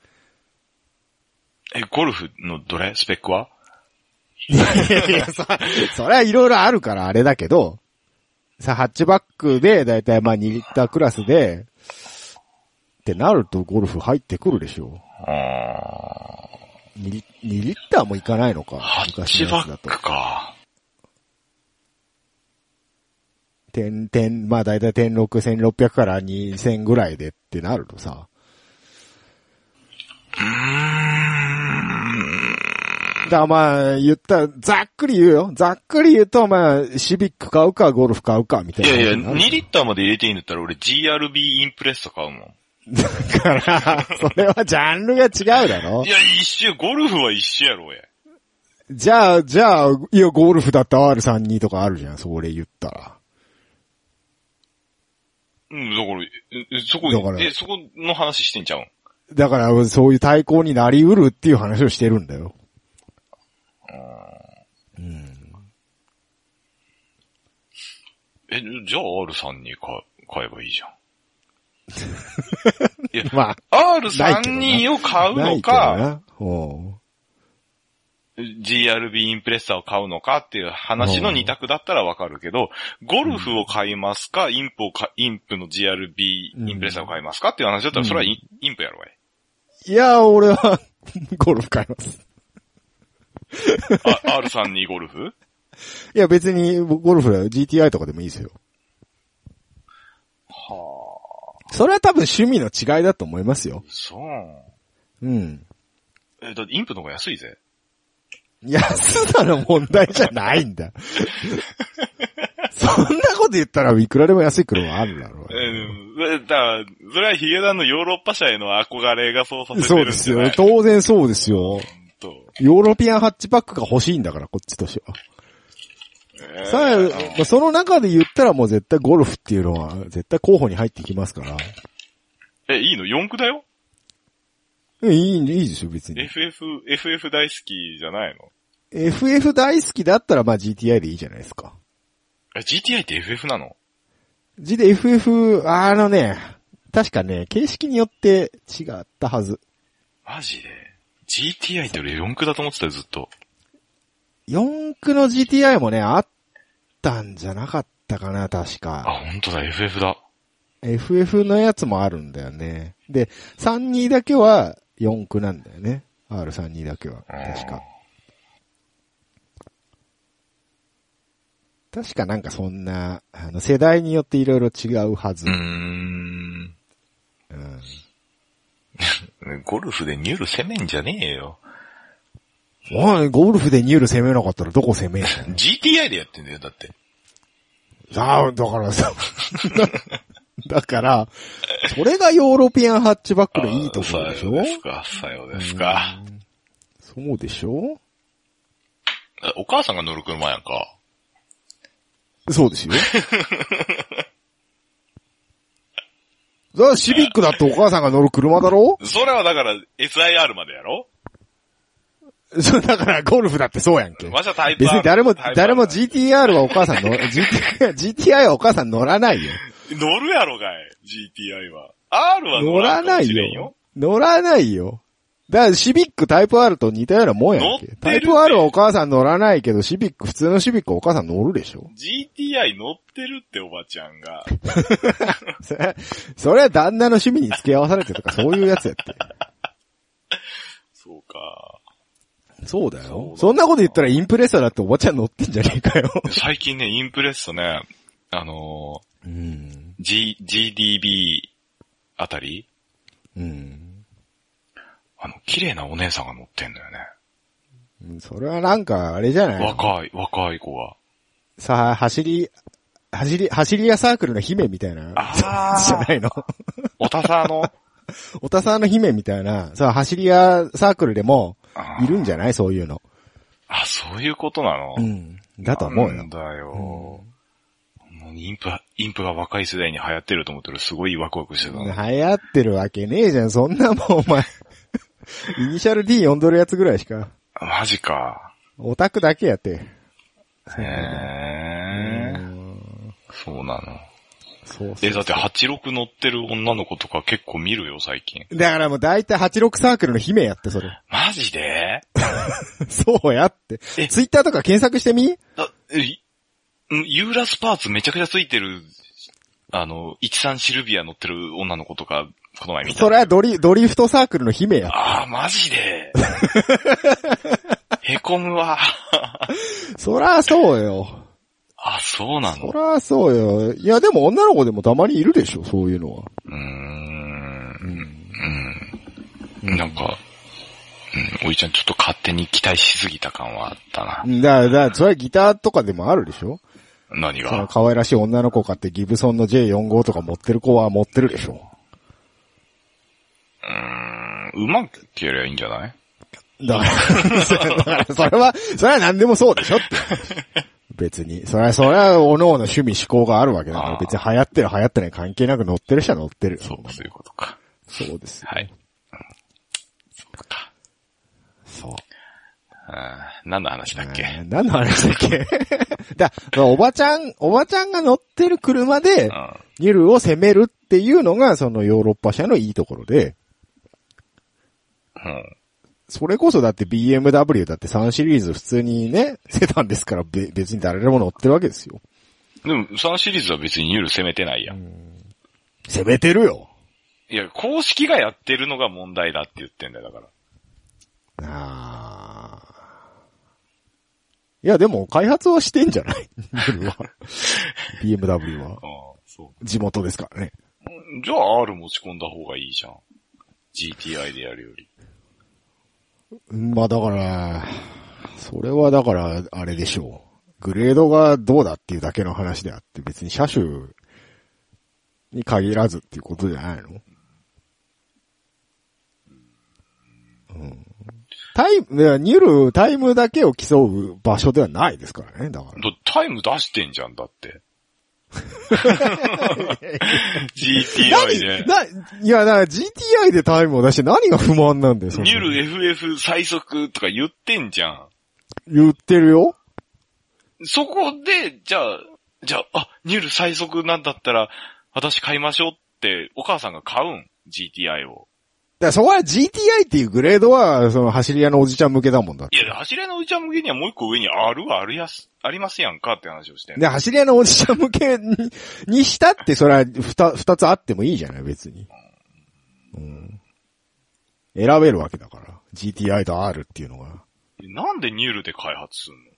え、ゴルフのどれ？スペックは？いやいや、そ、それはいろいろあるからあれだけど、さ、ハッチバックでだいたいまあ2リッタークラスで、ってなるとゴルフ入ってくるでしょ。あう。2リ ,2 リッターもいかないのかー。ハッ昔チのやつだと。バックか。点、点、まあだいたい点6、1600から2000ぐらいでってなるとさ。うーん。だまあ、言ったら、ざっくり言うよ。ざっくり言うと、まあ、シビック買うか、ゴルフ買うか、みたいな。いやいや、2リッターまで入れていいんだったら俺 GRB インプレッサ買うもん。だから、それはジャンルが違うだろいや、一緒、ゴルフは一緒やろ、や。じゃあ、じゃあ、いや、ゴルフだったら R32 とかあるじゃん、それ言ったら。うん、だから、ええそこだから、え、そこの話してんちゃうん？だから、そういう対抗になりうるっていう話をしてるんだよ。うん。え、じゃあ R32 買買えばいいじゃん。いや、まないけどな R32 を買うのか、GRB インプレッサーを買うのかっていう話の二択だったらわかるけど、ゴルフを買いますか、インプをか、インプの GRB インプレッサーを買いますかっていう話だったら、それはイン,、インプやろがい。いや、俺は、ゴルフ買います。あ R32 ゴルフ？いや別にゴルフは GTI とかでもいいですよ。はあ。それは多分趣味の違いだと思いますよ。そう。うん。え、だってインプの方が安いぜ。安さの問題じゃないんだ。そんなこと言ったらいくらでも安い車あるだろう。うん。だから、それはヒゲダンのヨーロッパ車への憧れがそうさせてそうですよるんじゃない？当然そうですよ。ヨーロピアンハッチバックが欲しいんだから、こっちとしては。えーさあ、まあその中で言ったらもう絶対ゴルフっていうのは絶対候補に入ってきますから。え、いいの ?4 区だよ？うんいい、いいですよ、別に。?FF、FF 大好きじゃないの？FF 大好きだったらまあ GTI でいいじゃないですか。え、GTI って FF なの？G で FF、あのね、確かね、形式によって違ったはず。マジで ?GTI って俺4区だと思ってたよ、ずっと。4区の GTI もね、あったんじゃなかったかな、確あ、か。ほんとだ、FF だ。FF のやつもあるんだよね。で、32だけは4区なんだよね。R32 だけは。確か。確かなんかそんな、あの、世代によっていろいろ違うはずうー。ん。うん ゴルフでニュール攻めんじゃねえよ。おい、ゴルフでニュール攻めなかったらどこ攻めんの？GTI でやってんだよ、だって。ああ、だからさ、だから、それがヨーロピアンハッチバックのいいところでしょ？あさようですか、さようですか。そうでしょ？えお母さんが乗る車やんか。そうですよ。それはシビックだってお母さんが乗る車だろ？それはだから SIR までやろ？そう、だからゴルフだってそうやんけ。わしはタイプ別に誰も、誰も GTR はお母さんの、GTI、GTI はお母さん乗らないよ。乗るやろがい、GTI は。R は乗らないよ。乗らないよ。だからシビックタイプ R と似たようなもんやんけ。タイプ R はお母さん乗らないけど、シビック、普通のシビックはお母さん乗るでしょ GTI 乗ってるっておばちゃんが。それ、それは旦那の趣味に付き合わされてとかそういうやつやって。そうか。そうだよ。そんなこと言ったらインプレッサーだっておばちゃん乗ってんじゃねえかよ。最近ね、インプレッソね、あのうん。ー、G、GDB あたり？うん。あの、綺麗なお姉さんが乗ってんだよね。うんそれはなんか、あれじゃない？の若い、若い子が。さあ、走り、走り、走り屋サークルの姫みたいな、あー じゃないの？おたさの、おたさんの姫みたいな、さあ、走り屋サークルでも、あーいるんじゃない？そういうの。あ、そういうことなの？うん。だと思うよなん。だよ。もうインプ、インプが若い世代に流行ってると思ったらすごいワクワクしてたの。流行ってるわけねえじゃん。そんなもん、お前。イニシャル D 呼んどるやつぐらいしか。マジか。オタクだけやって。へえ。そうなの。そうそうえ、だって86乗ってる女の子とか結構見るよ、最近。だからもう大体86サークルの姫やって、それ。マジで？そうやって。えツイッターとか検索してみ？あえユーラスパーツめちゃくちゃついてる、あの、13シルビア乗ってる女の子とか、この前見た。それはドリ、ドリフトサークルの姫や。ああ、マジで？へこむわ。そらそうよ。あ、そうなの？そらそうよ。いや、でも女の子でもたまにいるでしょ、そういうのは。うーん。うん。なんか、うん、おいちゃんちょっと勝手に期待しすぎた感はあったな。だだそれはギターとかでもあるでしょ？何そのが可愛らしい女の子買ってギブソンの J45 とか持ってる子は持ってるでしょ？うーん、うまけりゃいいんじゃない？だから、だからそれは、それは何でもそうでしょって。別に。それは、それは、おのおの趣味思考があるわけだから、別に流行ってる流行ってない関係なく乗ってる人は乗ってる。そう、そういうことか。そうですよ。はい。うんそうか。そう。あー何の話だっけ？えー何の話だっけ？だ、おばちゃん、おばちゃんが乗ってる車でう、ん。ニルを攻めるっていうのが、そのヨーロッパ車のいいところで、うん。それこそだって BMW だって3シリーズ普通にね、セダンですからべ別に誰でも乗ってるわけですよ。でも、3シリーズは別にユール攻めてないやん。攻めてるよ。いや、公式がやってるのが問題だって言ってんだよ、だから。あいや、でも開発はしてんじゃない？ニュルは。BMW は。ああ、そう。地元ですからね。じゃあ R 持ち込んだ方がいいじゃん。GTI でやるより。まあだから、それはだから、あれでしょう。グレードがどうだっていうだけの話であって、別に車種に限らずっていうことじゃないの？うん。タイム、いやニュル、タイムだけを競う場所ではないですからね、だから。タイム出してんじゃん、だって。GTI で。な、いや、だから GTI でタイムを出して何が不満なんだよ、ニュル FF 最速とか言ってんじゃん。言ってるよそこで、じゃあ、じゃあ、あ、ニュル最速なんだったら、私買いましょうって、お母さんが買うん ?GTI を。だそこは GTI っていうグレードは、その走り屋のおじちゃん向けだもんだいや、走り屋のおじちゃん向けにはもう一個上に R はあるやす、ありますやんかって話をしてんので、走り屋のおじちゃん向けににしたって、それは二二つあってもいいじゃない、別に。うん。選べるわけだから。GTI と R っていうのが。なんでニュルで開発すんの？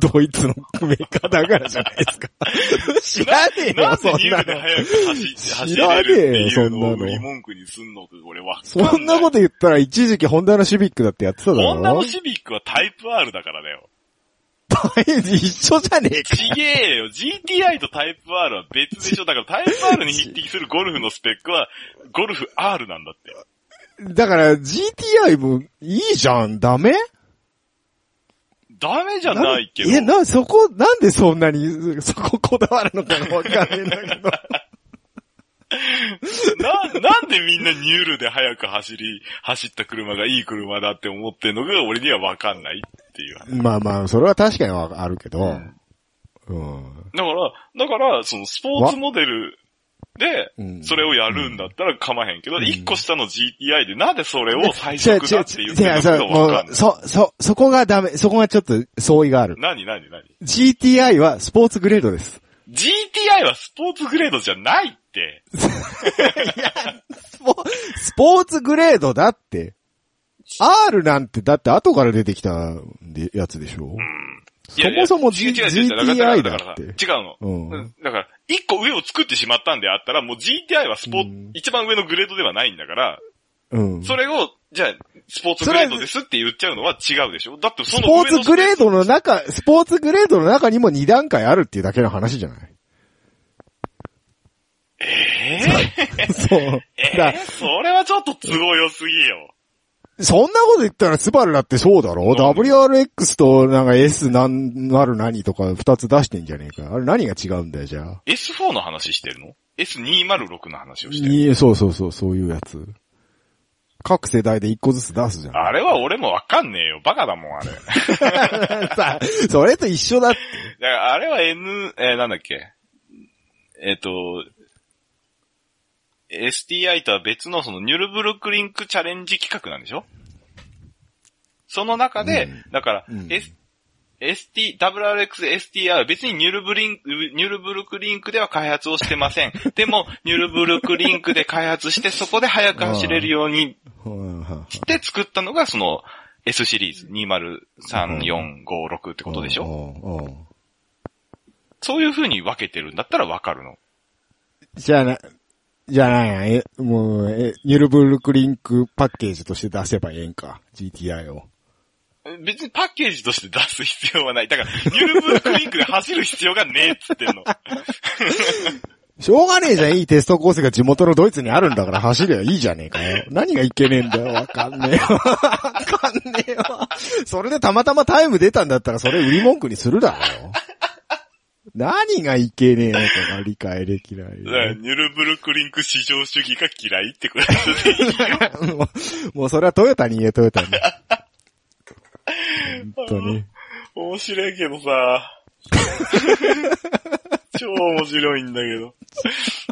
ドイツのメーカーだからじゃないですか。知らねえよ、なんでそんなニュルでの。早く走走知らねえよれるっていうのそんなのを売り文句にすんのか、これわかんない。そんなこと言ったら一時期ホンダのシビックだってやってただろホンダのシビックはタイプ R だからだよ。一緒じゃねえか。ちげえよ。GTI とタイプ R は別でしょ。だからタイプ R に匹敵するゴルフのスペックは、ゴルフ R なんだって。だから GTI もいいじゃん、ダメ？ダメじゃないけど。え、な、そこ、なんでそんなに、そここだわるのかがわかんないんだけど。な、なんでみんなニュールで早く走り、走った車がいい車だって思ってんのが俺にはわかんないっていう話。まあまあ、それは確かにはあるけど、うん。だから、だから、そのスポーツモデルでうん、それをやるんだったら構わへんけど、一、個下の GTI でなんでそれを最速だって言ってるのかわかんない。そ、そ、そこがダメ、そこがちょっと相違がある。何何何？GTI はスポーツグレードです。?GTI はスポーツグレードじゃないって。スポスポーツグレードだって。R なんてだって後から出てきたでやつでしょ、いやいやそもそも GTI だからだって違うの。うんうんだから、一個上を作ってしまったんであったら、もう GTI はスポーツ、うん一番上のグレードではないんだから、うん。それを、じゃあ、スポーツグレードですって言っちゃうのは違うでしょ？だってそスポーツグレードの中、スポーツグレードの中にも2段階あるっていうだけの話じゃない？えそう。ー、えだー、それはちょっと都合良すぎよ。そんなこと言ったらスバルだってそうだろ？うん ?WRX となんか S なん、なる何とか2つ出してんじゃねえか。あれ何が違うんだよ、じゃあ？S4 の話してるの ?S206 の話をしてる。にそうそうそう、そういうやつ。各世代で1個ずつ出すじゃん。あれは俺もわかんねえよ。バカだもん、あれ。だ かさ、それと一緒だって。らあれは N、えーなんだっけ？えっ、と、STI とは別のそのニュルブルクリンクチャレンジ企画なんでしょ？その中で、うん。だから、うん。S、ST、WRX STI は別にニュルブリンク、ニュルブルクリンクでは開発をしてません。でも、ニュルブルクリンクで開発して、そこで速く走れるようにして作ったのが、その S シリーズ203456ってことでしょ？そういう風に分けてるんだったらわかるの。じゃあな、じゃあなえ、もう、え、ニュルブルクリンクパッケージとして出せばええんか。GTI を。別にパッケージとして出す必要はない。だから、ニュルブルクリンクで走る必要がねえっつってんの。しょうがねえじゃん、いいテストコースが地元のドイツにあるんだから走ればいいじゃねえかよ。何がいけねえんだよ、わかんねえよ。わかんねえよ。それでたまたまタイム出たんだったらそれ売り文句にするだろ。何がいけねえのかが理解できない だからよ。ニュルブルクリンク至上主義が嫌いってことで。もうもうそれはトヨタに言え、トヨタに。本当に。面白いけどさ。超面白いんだけど。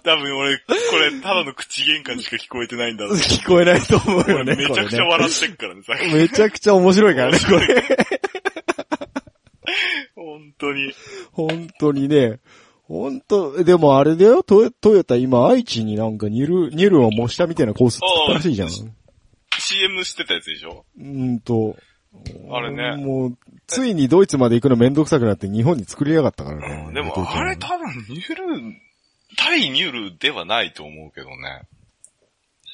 多分俺、これ、ただの口喧嘩にしか聞こえてないんだろう。聞こえないと思うよね。めちゃくちゃこ笑ってっからね、さっれねめちゃくちゃ面白いからね、これ。本当に。本当にね。本当、でもあれだよ、トヨトヨタ今愛知になんかニル、ニルを模したみたいなコース作ったらしいじゃん。CM してたやつでしょ？うんと。あれねもう、ついにドイツまで行くのめんどくさくなって日本に作りやがったからね。うんでも、あれ多分、ニュル、対ニュルではないと思うけどね。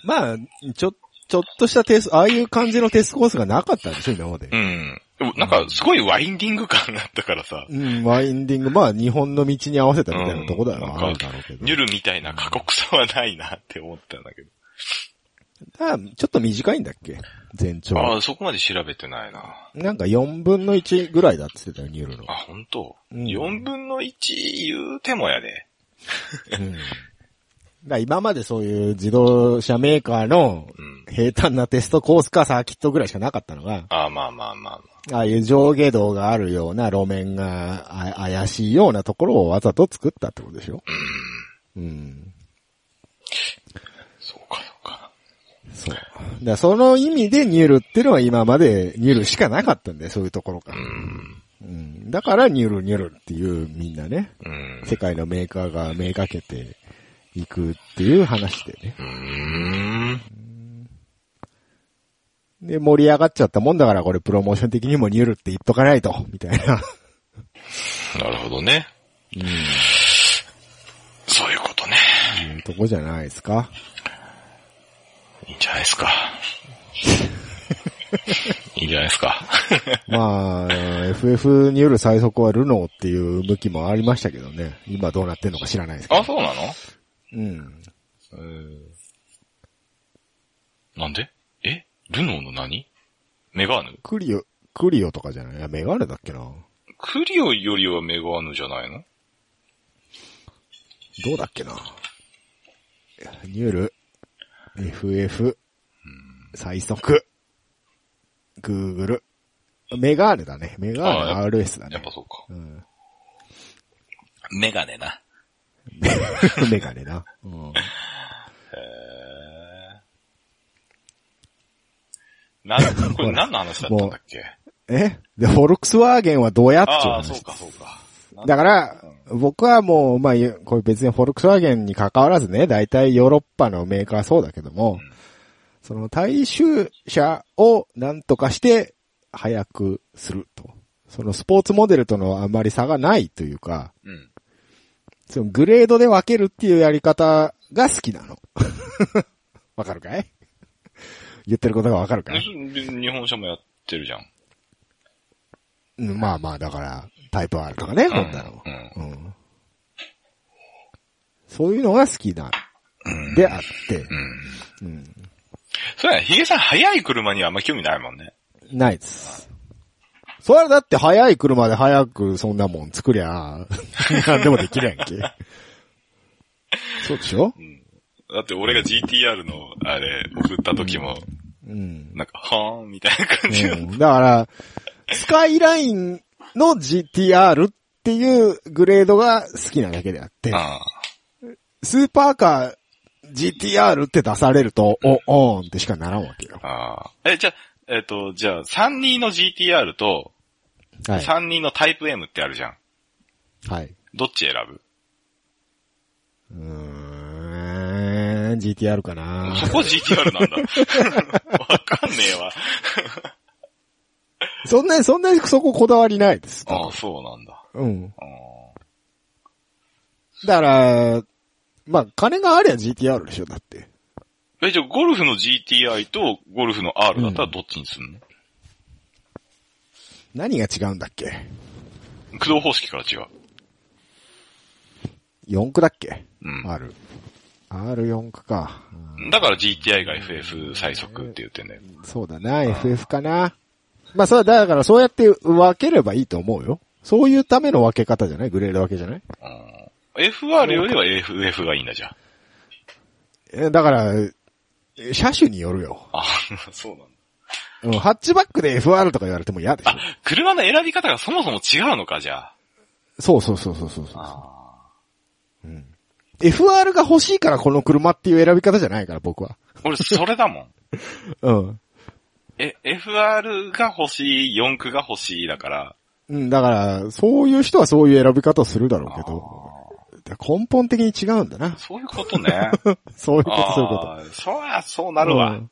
まあ、ちょ、ちょっとしたテスト、ああいう感じのテストコースがなかったんでしょ、今までう。ん。でもなんか、すごいワインディング感があったからさ、うん、ワインディング、まあ日本の道に合わせたみたいなとこだよな、うんあるだろうけど。ニュルみたいな過酷さはないなって思ったんだけど。あちょっと短いんだっけ？全長。ああ、そこまで調べてないな。なんか4分の1ぐらいだって言ってたよ、ニュールの。あ、本当、うん4分の1言うてもやで。うん。だ今までそういう自動車メーカーのうん。平坦なテストコースかサーキットぐらいしかなかったのが、ああ、まあまあまあまあ。ああいう上下動があるような路面があ怪しいようなところをわざと作ったってことでしょ？うん。そうか、そうか。そう。だその意味でニュールっていうのは今までニュールしかなかったんだよ、そういうところから。うん。うん。だからニュールニュールっていうみんなね、うん。世界のメーカーがめがけていくっていう話でね。で、盛り上がっちゃったもんだからこれプロモーション的にもニュールって言っとかないと、みたいな。なるほどね。うん。そういうことね。いうとこじゃないですか。いいんじゃないですか。いいんじゃないですか。まあ、FF による最速はルノーっていう向きもありましたけどね。今どうなってんのか知らないですけど。あ、そうなの？うん。なんで？え？ルノーの何？メガーヌ？クリオ、クリオとかじゃない？いや、メガネだっけな。クリオよりはメガーヌじゃないの？どうだっけな。ニュール、FF、最速、グーグル、メガーネだね。メガーネあ RS だねやっぱ。そうか。うん。メガネな。メガネな。うん。なん、これ何の話だったんだっけ？え？で、フォルクスワーゲンはどうやっちゅうああ、話そうかそうか。だから、僕はもう、まあ、これ別にフォルクスワーゲンに関わらずね、大体ヨーロッパのメーカーはそうだけども、その大衆車を何とかして速くすると。そのスポーツモデルとのあまり差がないというか、うん。そのグレードで分けるっていうやり方が好きなの。わかるかい？言ってることがわかるかでい、日本車もやってるじゃん。うん、まあまあ、だから、タイプ R とかね、こんなの。うん。うん。そういうのが好きな、うん。であって、うん。うん。そうやね。ヒゲさん速い車にはあんま興味ないもんね。ないです。それはだって速い車で速くそんなもん作りゃ、なんでもできるやんけ。そうでしょ？だって俺が GTR のあれ送った時も、うん。なんか、はーんみたいな感じうん、だから、スカイラインの GTR っていうグレードが好きなだけであって、あスーパーカー GTR って出されると、お、おーんってしかならんわけよあ。。ああ。え、じゃあ、えっ、と、じゃあ、32の GTR と、はい。32のタイプ M ってあるじゃん。はい。どっち選ぶ？うーん、GTR かなそこ GTR なんだ。わかんねえわ。そんなに、そんなにそここだわりないです。ああ、そうなんだ。うん。あだから、まあ、金がありゃ GTR でしょ、だって。ーえ、じゃあ、ゴルフの GTI とゴルフの R だったらどっちにすんの、何が違うんだっけ？駆動方式から違う。?4 区だっけ？うん。?R。R4 区か。だから GTI が FF 最速って言ってんだよ。そうだな、FF かな。まあ、それはだからそうやって分ければいいと思うよ。そういうための分け方じゃない？グレード分けじゃない？うん FR よりは FF がいいんだじゃえだから、車種によるよ。あ。あ、そうなんだ。うん、ハッチバックで FR とか言われても嫌でしょあ。、車の選び方がそもそも違うのか、じゃあ。そうそうそうそうそうそう。あうん。FR が欲しいからこの車っていう選び方じゃないから、僕は。ー俺、それだもん。うん。え、FR が欲しい、四駆が欲しいだから。うん、だから、そういう人はそういう選び方をするだろうけど、で根本的に違うんだな。そういうことね。そういうこと、そういうこああ、そうや、そうなと。るわ。うん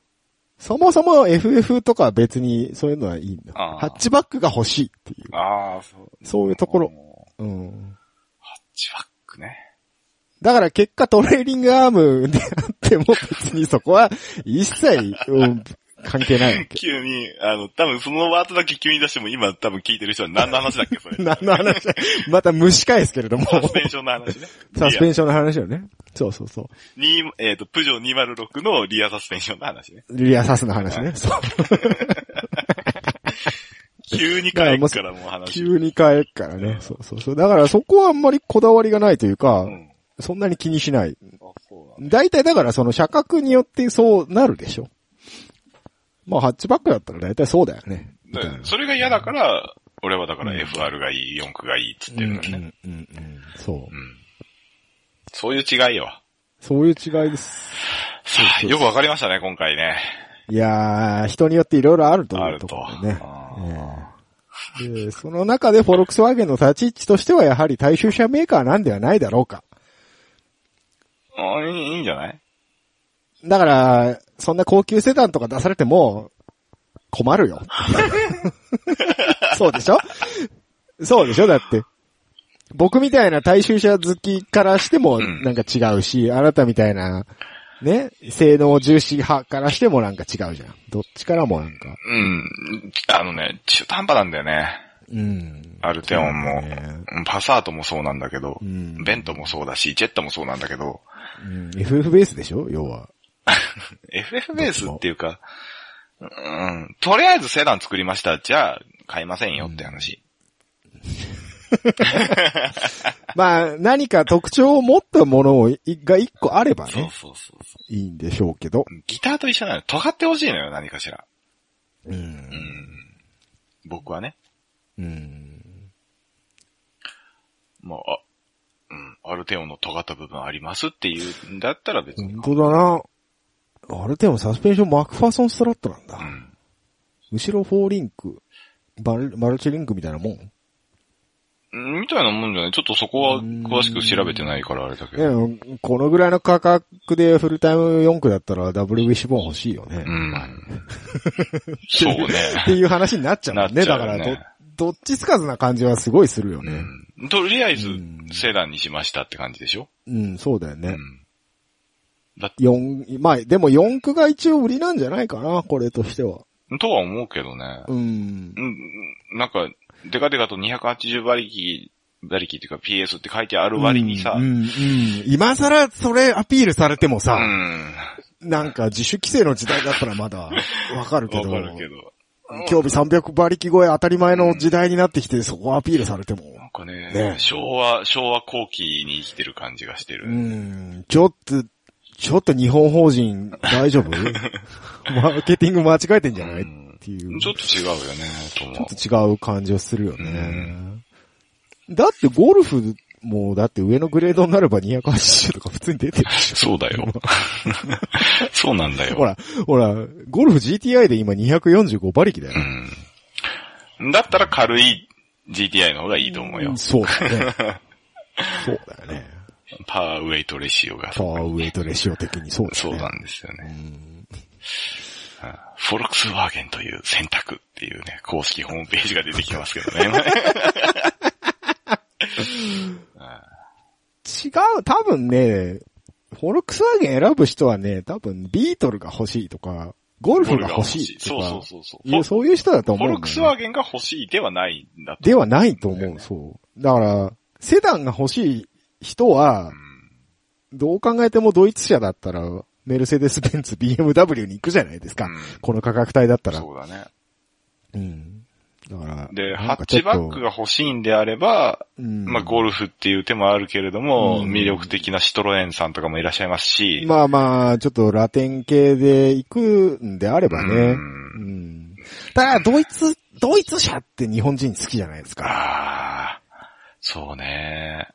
そもそも FF とか別にそういうのはいいんだ。ハッチバックが欲しいっていう。ああ、そう。そういうところ。もうん。うハッチバックね。だから結果トレーリングアームであっても別にそこは一切、うん関係ないわけ。急に、あの、多分そのワードだけ急に出しても今多分聞いてる人は何の話だっけそれ。何の話だ？また蒸し返すけれども。サスペンションの話ね。サスペンションの話よね。そうそうそう。にえっ、と、プジョー206のリアサスペンションの話ね。リアサスの話ね。そう。急に変えっからもう話。急に変えっからね。そうそうそう。だからそこはあんまりこだわりがないというか、うん。そんなに気にしない。大体だからその車格によってそうなるでしょ。まあハッチバックだったら大体そうだよね。それが嫌だから、俺はだから FR がいい、4区がいいっつってうんうんるのね。うんうん。そうう。ん。そういう違いよ。そういう違いです。さあ、よくわかりましたね、今回ね。いやー、人によっていろいろあるというとあると。ころでね。で、その中でフォルクスワーゲンの立ち位置としてはやはり大衆車メーカーなんではないだろうか。ーあいいんじゃない？だから、そんな高級セダンとか出されても、困るよ。そうでしょ？そうでしょ？だって。僕みたいな大衆車好きからしてもうんなんか違うし、あなたみたいな、ね、性能重視派からしてもなんか違うじゃん。どっちからもなんか。うん。あのね、中途半端なんだよね。うん。アルテオンも、ねうんパサートもそうなんだけど、うんベントもそうだし、ジェットもそうなんだけど、うん。FF ベースでしょ？要は。FF ベースっていうか、うん、とりあえずセダン作りました。じゃあ、買いませんよって話。まあ、何か特徴を持ったものをいが一個あればそうね、そうそうそいいんでしょうけど。う。ギターと一緒なの。尖ってほしいのよ、何かしら。うんう。ん。僕はね。うん。まあ、あうん、アルテオンの尖った部分ありますっていうんだったら別に。本当だな。あれでもサスペンションマクファーソンストラットなんだう。ん。後ろ4リンク、バルマルチリンクみたいなもん？うんみたいなもんじゃない？ちょっとそこは詳しく調べてないからあれだけねど。このぐらいの価格でフルタイム4区だったらダブルウィッシュボーン欲しいよね。うん。そうね。っていう話になっちゃうね。なっちゃだからど、どっちつかずな感じはすごいするよね。うん。とりあえずうん、セダンにしましたって感じでしょ？うん、そうだよね。うん。だって、4、まあ、でも4区が一応売りなんじゃないかな、これとしては。とは思うけどね。うん。うん、なんか、デカデカと280馬力、馬力っていうか PS って書いてある割にさ、うん、うん、うん今更それアピールされてもうさ、ん。なんか自主規制の時代だったらまだわかるけわど、かるけど。興味300馬力超え当たり前の時代になってきて、そこアピールされても、なんかねね昭和、昭和後期に生きてる感じがしてる。うん、ちょっと、ちょっと日本法人大丈夫？マーケティング間違えてんじゃない？っていう。ちょっと違うよね、と思う。ちょっと違う感じをするよね。だってゴルフも、だって上のグレードになれば280とか普通に出てる。そうだよ。そうなんだよ。ほら、ほら、ゴルフ GTI で今245馬力だよ。うん。だったら軽い GTI の方がいいと思うよ。そうだね。そうだよね。パワーウェイトレシオがパワーウェイトレシオ的にそうだそうよね。なんですよね。フォルクスワーゲンという選択っていうね、公式ホームページが出てきますけどね。違う、多分ね、フォルクスワーゲン選ぶ人はね、多分ビートルが欲しいとか、ゴルフが欲しいとそうか、そうそうそう。いうそういう人だと思うね。フォルクスワーゲンが欲しいではないんだと。ではないと思う、そう。だから、セダンが欲しい人は、どう考えてもドイツ車だったら、メルセデス・ベンツ、BMW に行くじゃないですか。うんこの価格帯だったら。そうだね。うん。だから、で、ハッチバックが欲しいんであれば、うんまあ、ゴルフっていう手もあるけれども、うん魅力的なシトロエンさんとかもいらっしゃいますし、まあまあ、ちょっとラテン系で行くんであればね。ううんん。ただ、ドイツ、ドイツ車って日本人好きじゃないですか。ああ、そうね。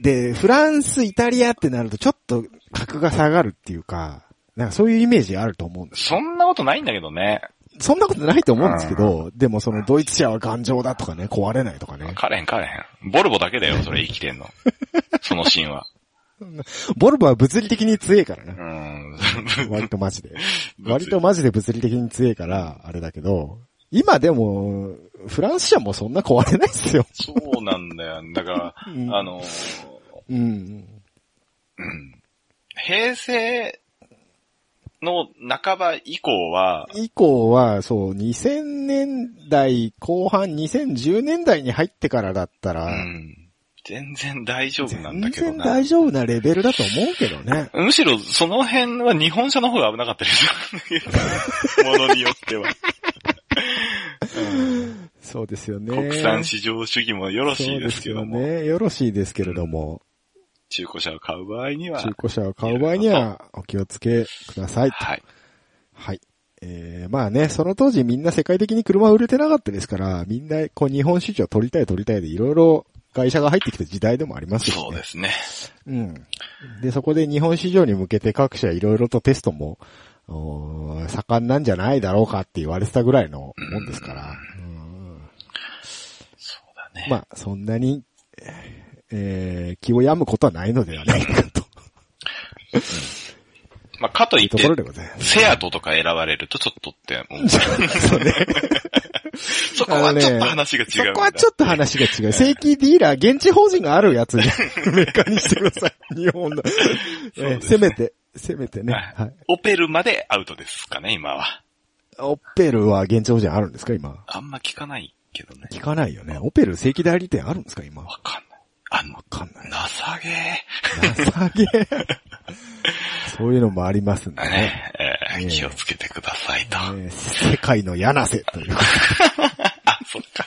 で、フランス、イタリアってなるとちょっと格が下がるっていうか、なんかそういうイメージあると思うんです。そんなことないんだけどね。そんなことないと思うんですけど、でもそのドイツ車は頑丈だとかね、壊れないとかね。彼へん彼へん。ボルボだけだよ、それ生きてんの。そのシーンは。ボルボは物理的に強いからうな。ん。割とマジで。割とマジで物理的に強いから、あれだけど、今でも、フランス車もそんな壊れないっすよ。そうなんだよ。だから、うんあの、うん。うん平成の半ば以降は、以降は、そう、2000年代後半、2010年代に入ってからだったうら、ん、全然大丈夫なんだ全けどな。然大丈夫なレベルだと思うけどね。むしろその辺は日本車の方が危なかったりする。ものによっては。うんそうですよね。国産市場主義もよろしいですけども、そうですよね。よろしいですけれども、中古車を買う場合には、中古車を買う場合にはお気をつけください。はい。はい。えー、まあね、その当時みんな世界的に車売れてなかったですから、みんなこう日本市場取りたい取りたいでいろいろ会社が入ってきた時代でもありますよね。そうですね。うん。で、そこで日本市場に向けて各社いろいろとテストも、盛んなんじゃないだろうかって言われてたぐらいのもんですから。うんそうだね。まあ、そんなに、えー、気を病むことはないのではないかと。まあ、かといっていうところ、でございます。セアトとか選ばれるとちょっとって思う。そうね。そこはちょっと話が違う。そこはちょっと話が違う。正規ディーラー、現地法人があるやつに メカにしてください。日本の。えーせめて、せめてね。はいはい。オペルまでアウトですかね、今は。オペルは現地法人あるんですか今？あんま聞かないけどね。聞かないよね。オペル正規代理店あるんですか今？わわかんない。あの、かんない。情け情け。そういうのもありますんでね。ね、えーね気をつけてくださいと。えー世界の柳瀬という、あ、そっか。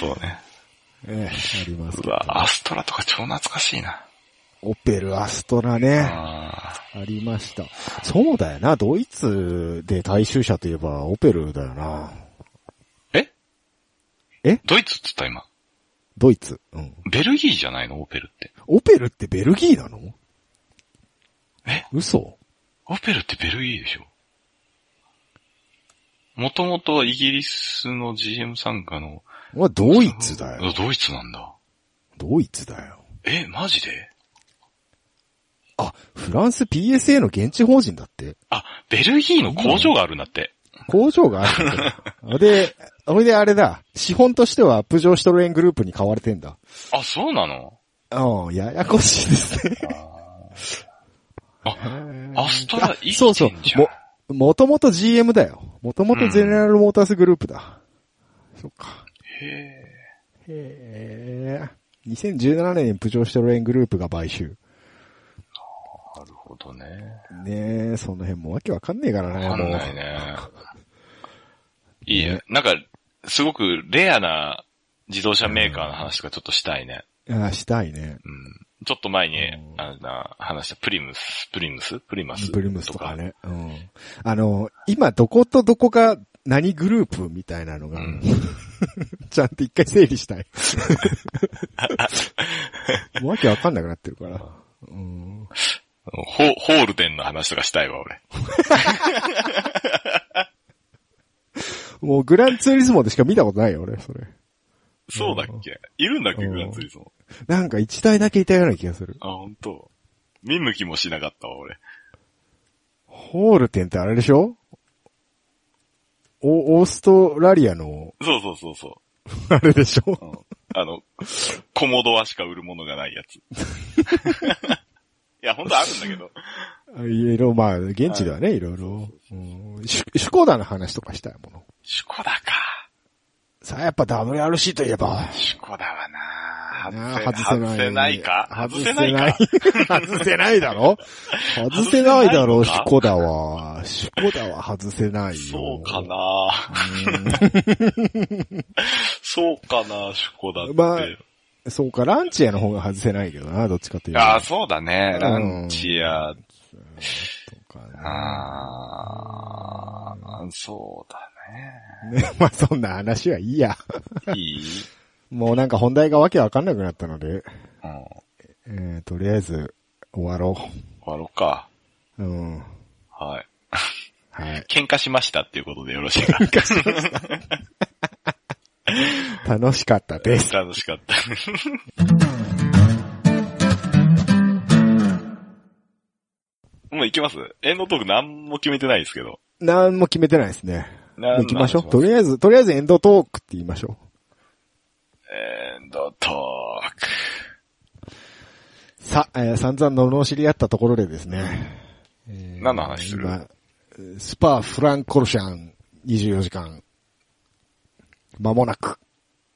そうね。えーありますけどうわ、アストラとか超懐かしいな。オペル、アストラね。あありました。そうだよな。ドイツで大衆車といえばオペルだよな。ーえ？え？ドイツって言った今。ドイツ。うん。ベルギーじゃないの？オペルって。オペルってベルギーなの？え？嘘？オペルってベルギーでしょ？もともとはイギリスの GM 参加の、まドイツだよ。ドイツなんだ。ドイツだよ。え、マジで？あ、フランス PSA の現地法人だって。あ、ベルギーの工場があるんだって。工場があるんだよ。で、ほいであれだ。資本としてはプジョーシュトロエングループに買われてんだ。あ、そうなの？うん、ややこしいですね。あ、アストラ生きそうそう。も、もともと GM だよ。もともとゼネラルモータースグループだ。そっか。へへえ。2017年にプジョーシュトロエングループが買収。ほどね。ねえ、その辺もわけわかんねえからね、わかん。ないね。いいえ、なんか、すごくレアな自動車メーカーの話とかちょっとしたいね。ああ、したいね。うん。ちょっと前にうん、あのな話したプリムス、プリムス？プリマスブルームスとか。ね。うん。あの、今どことどこが何グループみたいなのが、うん ちゃんと一回整理したい。もうわけわかんなくなってるから。うん。ホホールデンの話とかしたいわ、俺。もうグランツーリスモでしか見たことないよ、俺、それ。そうだっけ？いるんだっけうんグランツーリスモ。なんか一台だけいたような気がする。あ、本当。見向きもしなかったわ、俺。ホールテンってあれでしょ？オオーストラリアの、そうそうそうそ あれでしょ？う。うん、あの、コモドアしか売るものがないやつ。いや、本当あるんだけど。いろいろ、まあ、現地ではね、いろいろ。うんシュコーダの話とかしたいもの。シュコダか。さあ、やっぱ WRC といえば、シュコダはなな外せない。外せないか？外外せないか？外せないだろ？外せないだろ、シュコダは。シュコダは外せないよ。そうかな そうかなシュコダって。まあそうか、ランチ屋の方が外せないけどな、どっちかというと。ああ、そうだね。うんランチア、とかねああ、そうだね まあそんな話はいいや。ね。いい？もうなんか本題がわけわかんなくなったので、うん。えー、とりあえず終わろ終わろうか。う。うん。はい。はい。喧嘩しましたっていうことでよろしいか。楽しかったです。楽しかった。もう行きます？エンドトーク何も決めてないですけど。なんも決めてないですね。行行きましょう。とりあえず、とりあえずエンドトークって言いましょエンドトーク。う。さ、えー散々罵り合ったところでですね。えー何の話する？今スパフランコルシャン24時間。間もなく。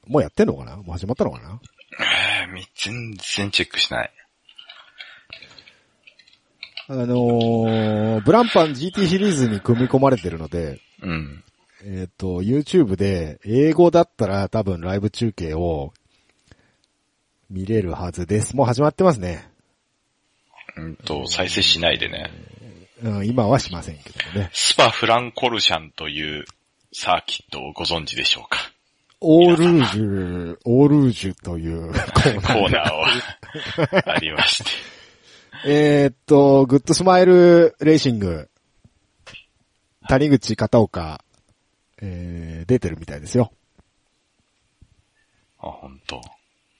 もうやってんのかな？もう始まったのかな？えー、み全然チェックしない。あのー、ブランパン GT シリーズに組み込まれてるので、うん。えっ、と、YouTube で英語だったら多分ライブ中継を見れるはずです。もう始まってますね。うんと、再生しないでね。うん、今はしませんけどもね。スパフランコルシャンというサーキットをご存知でしょうか？オールージュ、オールージュというコーナー。をありまして。えーっと、グッドスマイルレーシング、谷口片岡、えー、出てるみたいですよ。あ、本当。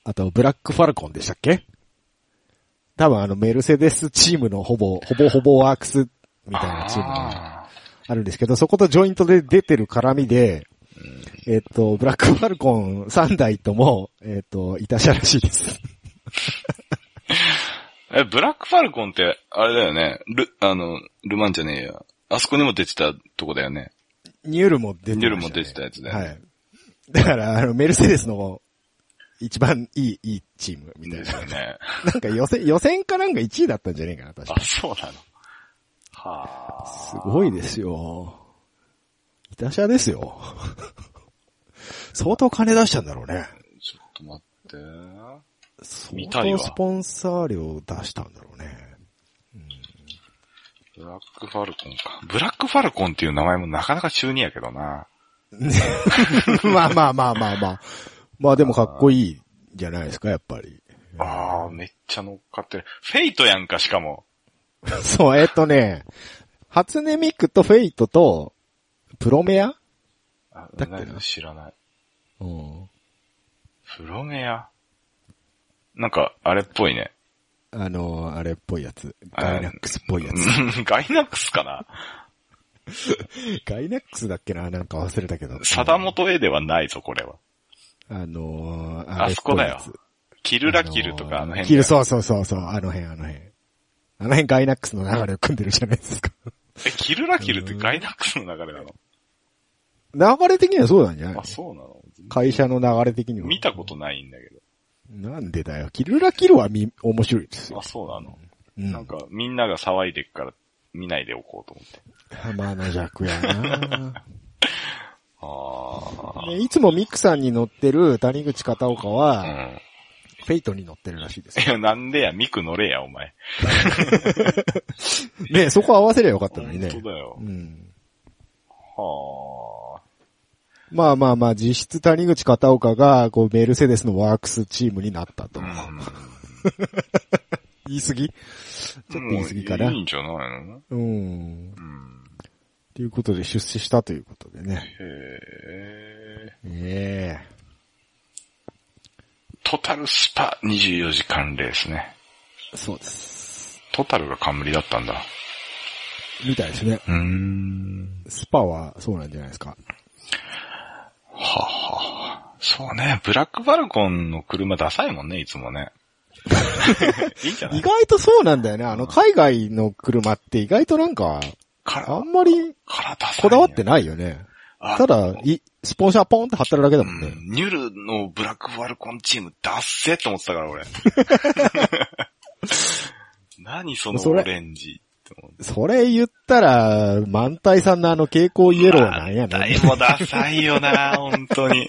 あと、ブラックファルコンでしたっけ？多分あの、メルセデスチームのほぼ、ほぼほぼワークスみたいなチームがああるんですけど、そことジョイントで出てる絡みで、えーっと、ブラックファルコン3台とも、えーっと、いたしゃらしいです。ー え、ブラックファルコンって、あれだよね。ル、あの、ルマンじゃねえや。あそこにも出てたとこだよね。ニュールも出てた、ね。ニュールも出てたやつだよねはい。だから、あの、メルセデスの一番いい、いいチームみたいな。ですよね。なんか予選、予選かなんか1位だったんじゃねえかな、確かあ、そうなの。はあ。すごいですよ。いたしゃですよ。相当金出したんだろうね。ちょっと待って。相当スポンサー料出したんだろうね。ブラックファルコンか。ブラックファルコンっていう名前もなかなか中二やけどな。まあまあまあまあまあ。まあでもかっこいいじゃないですか、やっぱり。ああ、めっちゃ乗っかってる。フェイトやんか、しかも。そう、えっとね、初音ミクとフェイトと、プロメア？あだっけ知らない。うん。プロメア？なんか、あれっぽいね。あの、あれっぽいやつ。ガイナックスっぽいやつ。うん ガイナックスかな？ガイナックスだっけな？なんか忘れたけど。貞本絵ではないぞ、これは。あのー、あそこだよキルラキルとかあの辺だよ。キル、そうそうそうそう、あの辺、あの辺。あの辺ガイナックスの流れを組んでるじゃないですか。え、キルラキルってガイナックスの流れなの？流れ的にはそうなんじゃない？あ、そうなの？会社の流れ的には。見たことないんだけど。なんでだよ？キルラキルはみ、面白いですよあ、。そうなの？うん。なんか、みんなが騒いでっから、見ないでおこうと思って。浜の弱やな あでいつもミクさんに乗ってる谷口片岡あ。うは、ん。フェイトに乗ってるらしいですい。や、なんでや、ミク乗れや、お前。ねそこ合わせりゃよかったのにね。本当だよう。ん。はまあまあまあ、実質谷口片岡が、こう、メルセデスのワークスチームになったと。あ。言い過ぎ？ちょっと言い過ぎかな。いいんじゃないの？うん。うん。ということで出世したということでね。へえ。ええトタルスパ24時間レースね。そうです。トタルが冠だったんだ。みたいですね。うーん。スパはそうなんじゃないですか。はあ、はあ、そうね。ブラックファルコンの車ダサいもんね、いつもね。いいんじゃない？意外とそうなんだよね。あの、海外の車って意外となんか、あんまりこだわってないよね。あただ、い、スポンサーポンって貼ってるだけだもんね。うんニュルのブラックファルコンチームダッセって思ってたから、俺。何そのオレンジ。それ言ったら、満体さんのあの蛍光イエローなんやねあれもダサいよな、本当に。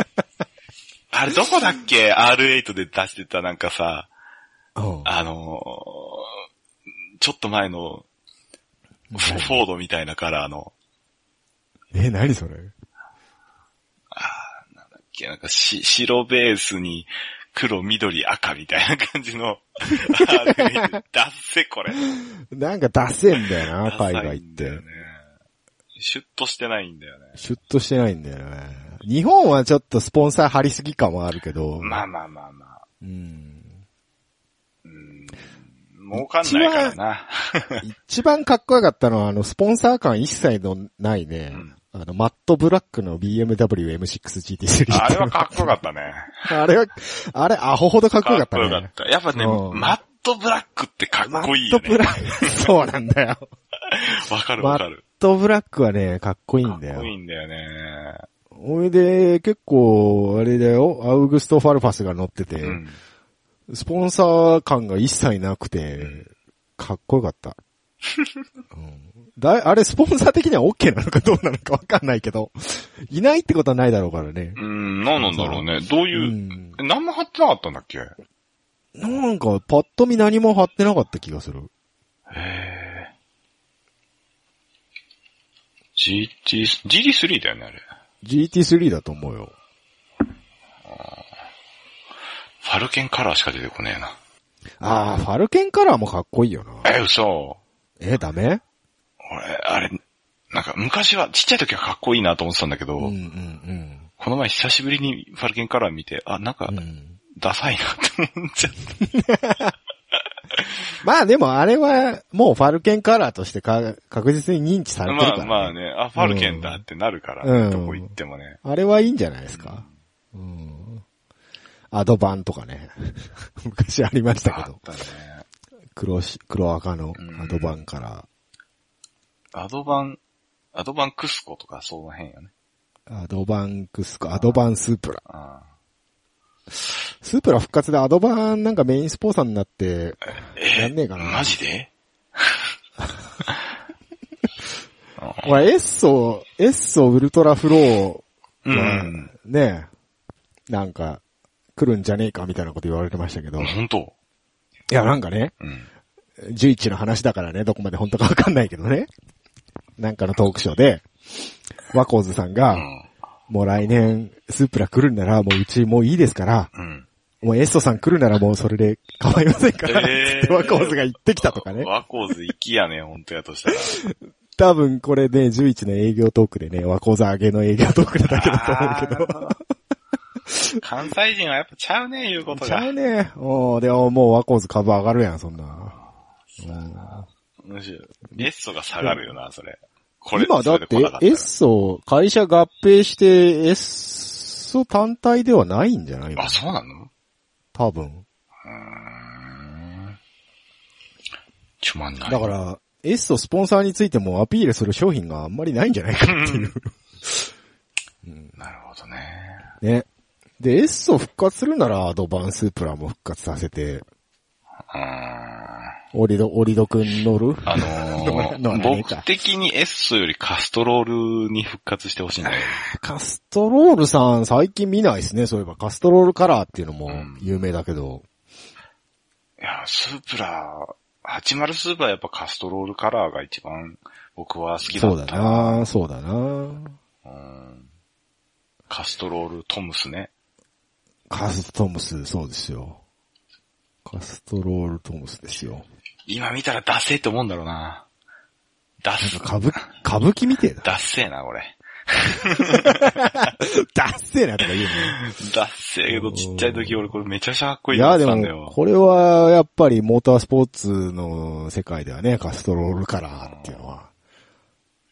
あれどこだっけ ?R8 で出してたなんかさ、うん。あのーちょっと前のフォードみたいなカラーの、え、何それ？なんかし白ベースに黒、緑、赤みたいな感じの R8 ダッセこれ。なんかダセえんだよな、海外って。シュッとしてないんだよね。シュッとしてないんだよね。日本はちょっとスポンサー張りすぎ感もあるけど。まあまあまあまあ。うん。うん儲かんないからな。一番かっこよかったのは、あの、スポンサー感一切のないね、うんあの、マットブラックの BMW M6GT3 あれはかっこよかったね。あれは、あれ、アホほどかっこよかったね。かっこよかった。やっぱね、うんマットブラックってかっこいいよね。マットブラック、そうなんだよ。わかるマッわかる。トブラックはね、かっこいいんだよかっこい。いんだよね。おいで、結構、あれだよ、アウグスト・ファルファスが乗ってて、うん。スポンサー感が一切なくて、かっこよかった。うんだ あれ、スポンサー的には OK なのかどうなのかわかんないけど、いないってことはないだろうからね。うん、何なんだろうね。どうういう、ん。え何も貼ってなかったんだっけ？へなんか、パッと見何も貼ってなかった気がする。え。GT、GT3 だよね、あれ。GT3 だと思うよ。ファルケンカラーしか出てこねえな。ああ、ファルケンカラーもかっこいいよな。え、嘘。え、ダメ？俺、あれ、なんか昔は、ちっちゃい時はかっこいいなと思ってたんだけど、うんうんこの前久しぶりにファルケンカラー見て、あ、なんかうん。う、ん、ダサいなって思っちゃった。まあでもあれは、もうファルケンカラーとしてか確実に認知されてるから、まあまあね、あ、ファルケンだってなるから、うんどこ行ってもね。あれはいいんじゃないですか？うん。アドバンとかね。昔ありましたけど。あったね。黒し、黒赤のうんアドバンから、アドバン、アドバンクスコとかその辺よね。アドバンクスコ、アドバンスープラ。あスープラ復活でアドバンなんかメインスポンサーになって、えやんねえかなマジで？俺エッソ、エッソウルトラフローうはん。ね、なんか、来るんじゃねえかみたいなこと言われてましたけど。い本当？や、なんかね、うん。11の話だからね、どこまで本当かわかんないけどね。なんかのトークショーで、ワコーズさんうが、ん。もう来年、スープラ来るんなら、もううちもういいですから、うん。もうエストさん来るならもうそれで構いませんから、えーワコーズが言ってきたとかね。ワコーズ行きやね、本当やとしたら。多分これね、11の営業トークでね、ワコーズ上げの営業トークなだけだと思うけど。関西人はやっぱちゃうね、言うことちゃが。うね。おーでももうワコーズ株上がるやん、そんな。むしろエッソが下がるよな、それ。これ、今だってエッソ、会社合併して、エッソ単体ではないんじゃないの？あ、そうなの？う多分。ーん。つまんない。だか、ら、エッソスポンサーについてもアピールする商品があんまりないんじゃないかっていう。なるほどね。ね。で、エッソ復活するならアドバンスプラも復活させて、うーん。オリド、オリドくん乗る？あのー、僕的にエッソよりカストロールに復活してほしいんだよ。カストロールさん最近見ないですね。そういえばカストロールカラーっていうのもうん有名だけど。いや、スープラー、80スープラーやっぱカストロールカラーが一番僕は好きだそうだった。なそうだなうんカストロールトムスね。カストムス、そうですよ。カストロールトムスですよ。今見たらダッセーって思うんだろうな。ダッ、歌舞、歌舞伎みてえだ。ダッセーな、これ。ダッセーなとか言うね。ダッセーけどちっちゃい時俺これめちゃくちゃかっこいいいや、で。もこれは、やっぱりモータースポーツの世界ではね、カストロールカラーっていうのは。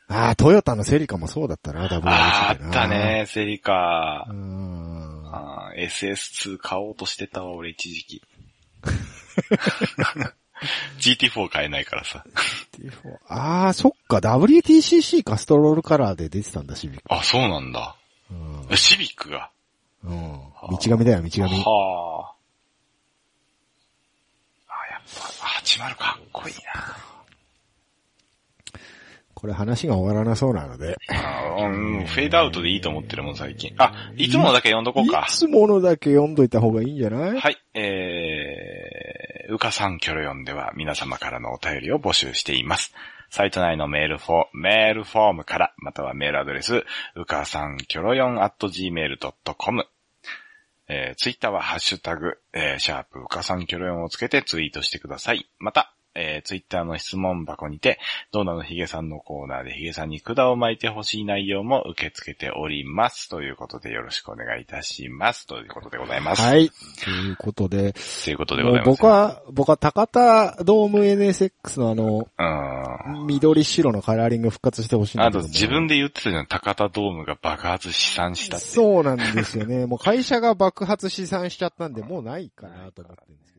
ああ、トヨタのセリカもそうだったな、WRC であった。ね、セリカう。ん。あー SS2 買おうとしてたわ、俺一時期。GT4 買えないからさ。ああ、そっか、WTCC カストロールカラーで出てたんだ、シビック。あ、そうなんだ。うん。シビックが？うん。道神だよ、道神。はあ。あ、やっぱ、80かっこいいな。これ話が終わらなそうなので。あうん、フェードアウトでいいと思ってるもん、最近。あ、いつものだけ読んどこうかい。つものだけ読んどいた方がいいんじゃない？はい、えー、うかさんキョロヨンでは皆様からのお便りを募集しています。サイト内のメールフォー、メールフォームから、またはメールアドレス、うかさんキョロヨン at gmail.com。えー、ツイッターはハッシュタグ、えー、シャープうかさんキョロヨンをつけてツイートしてください。また、えー、ツイッターの質問箱にて、ドーナのヒゲさんのコーナーでヒゲさんに管を巻いてほしい内容も受け付けております。ということでよろしくお願いいたします。ということでございます。はい。ということで、ということでごもざいうます。僕は、僕は高田ドーム NSX のあの、うん。緑白のカラーリング復活してほしいんだあとけども自分で言ってたじゃん、高田ドームが爆発試算したって。そうなんですよね。もう会社が爆発試算しちゃったんで、もうないかなと思ってるんです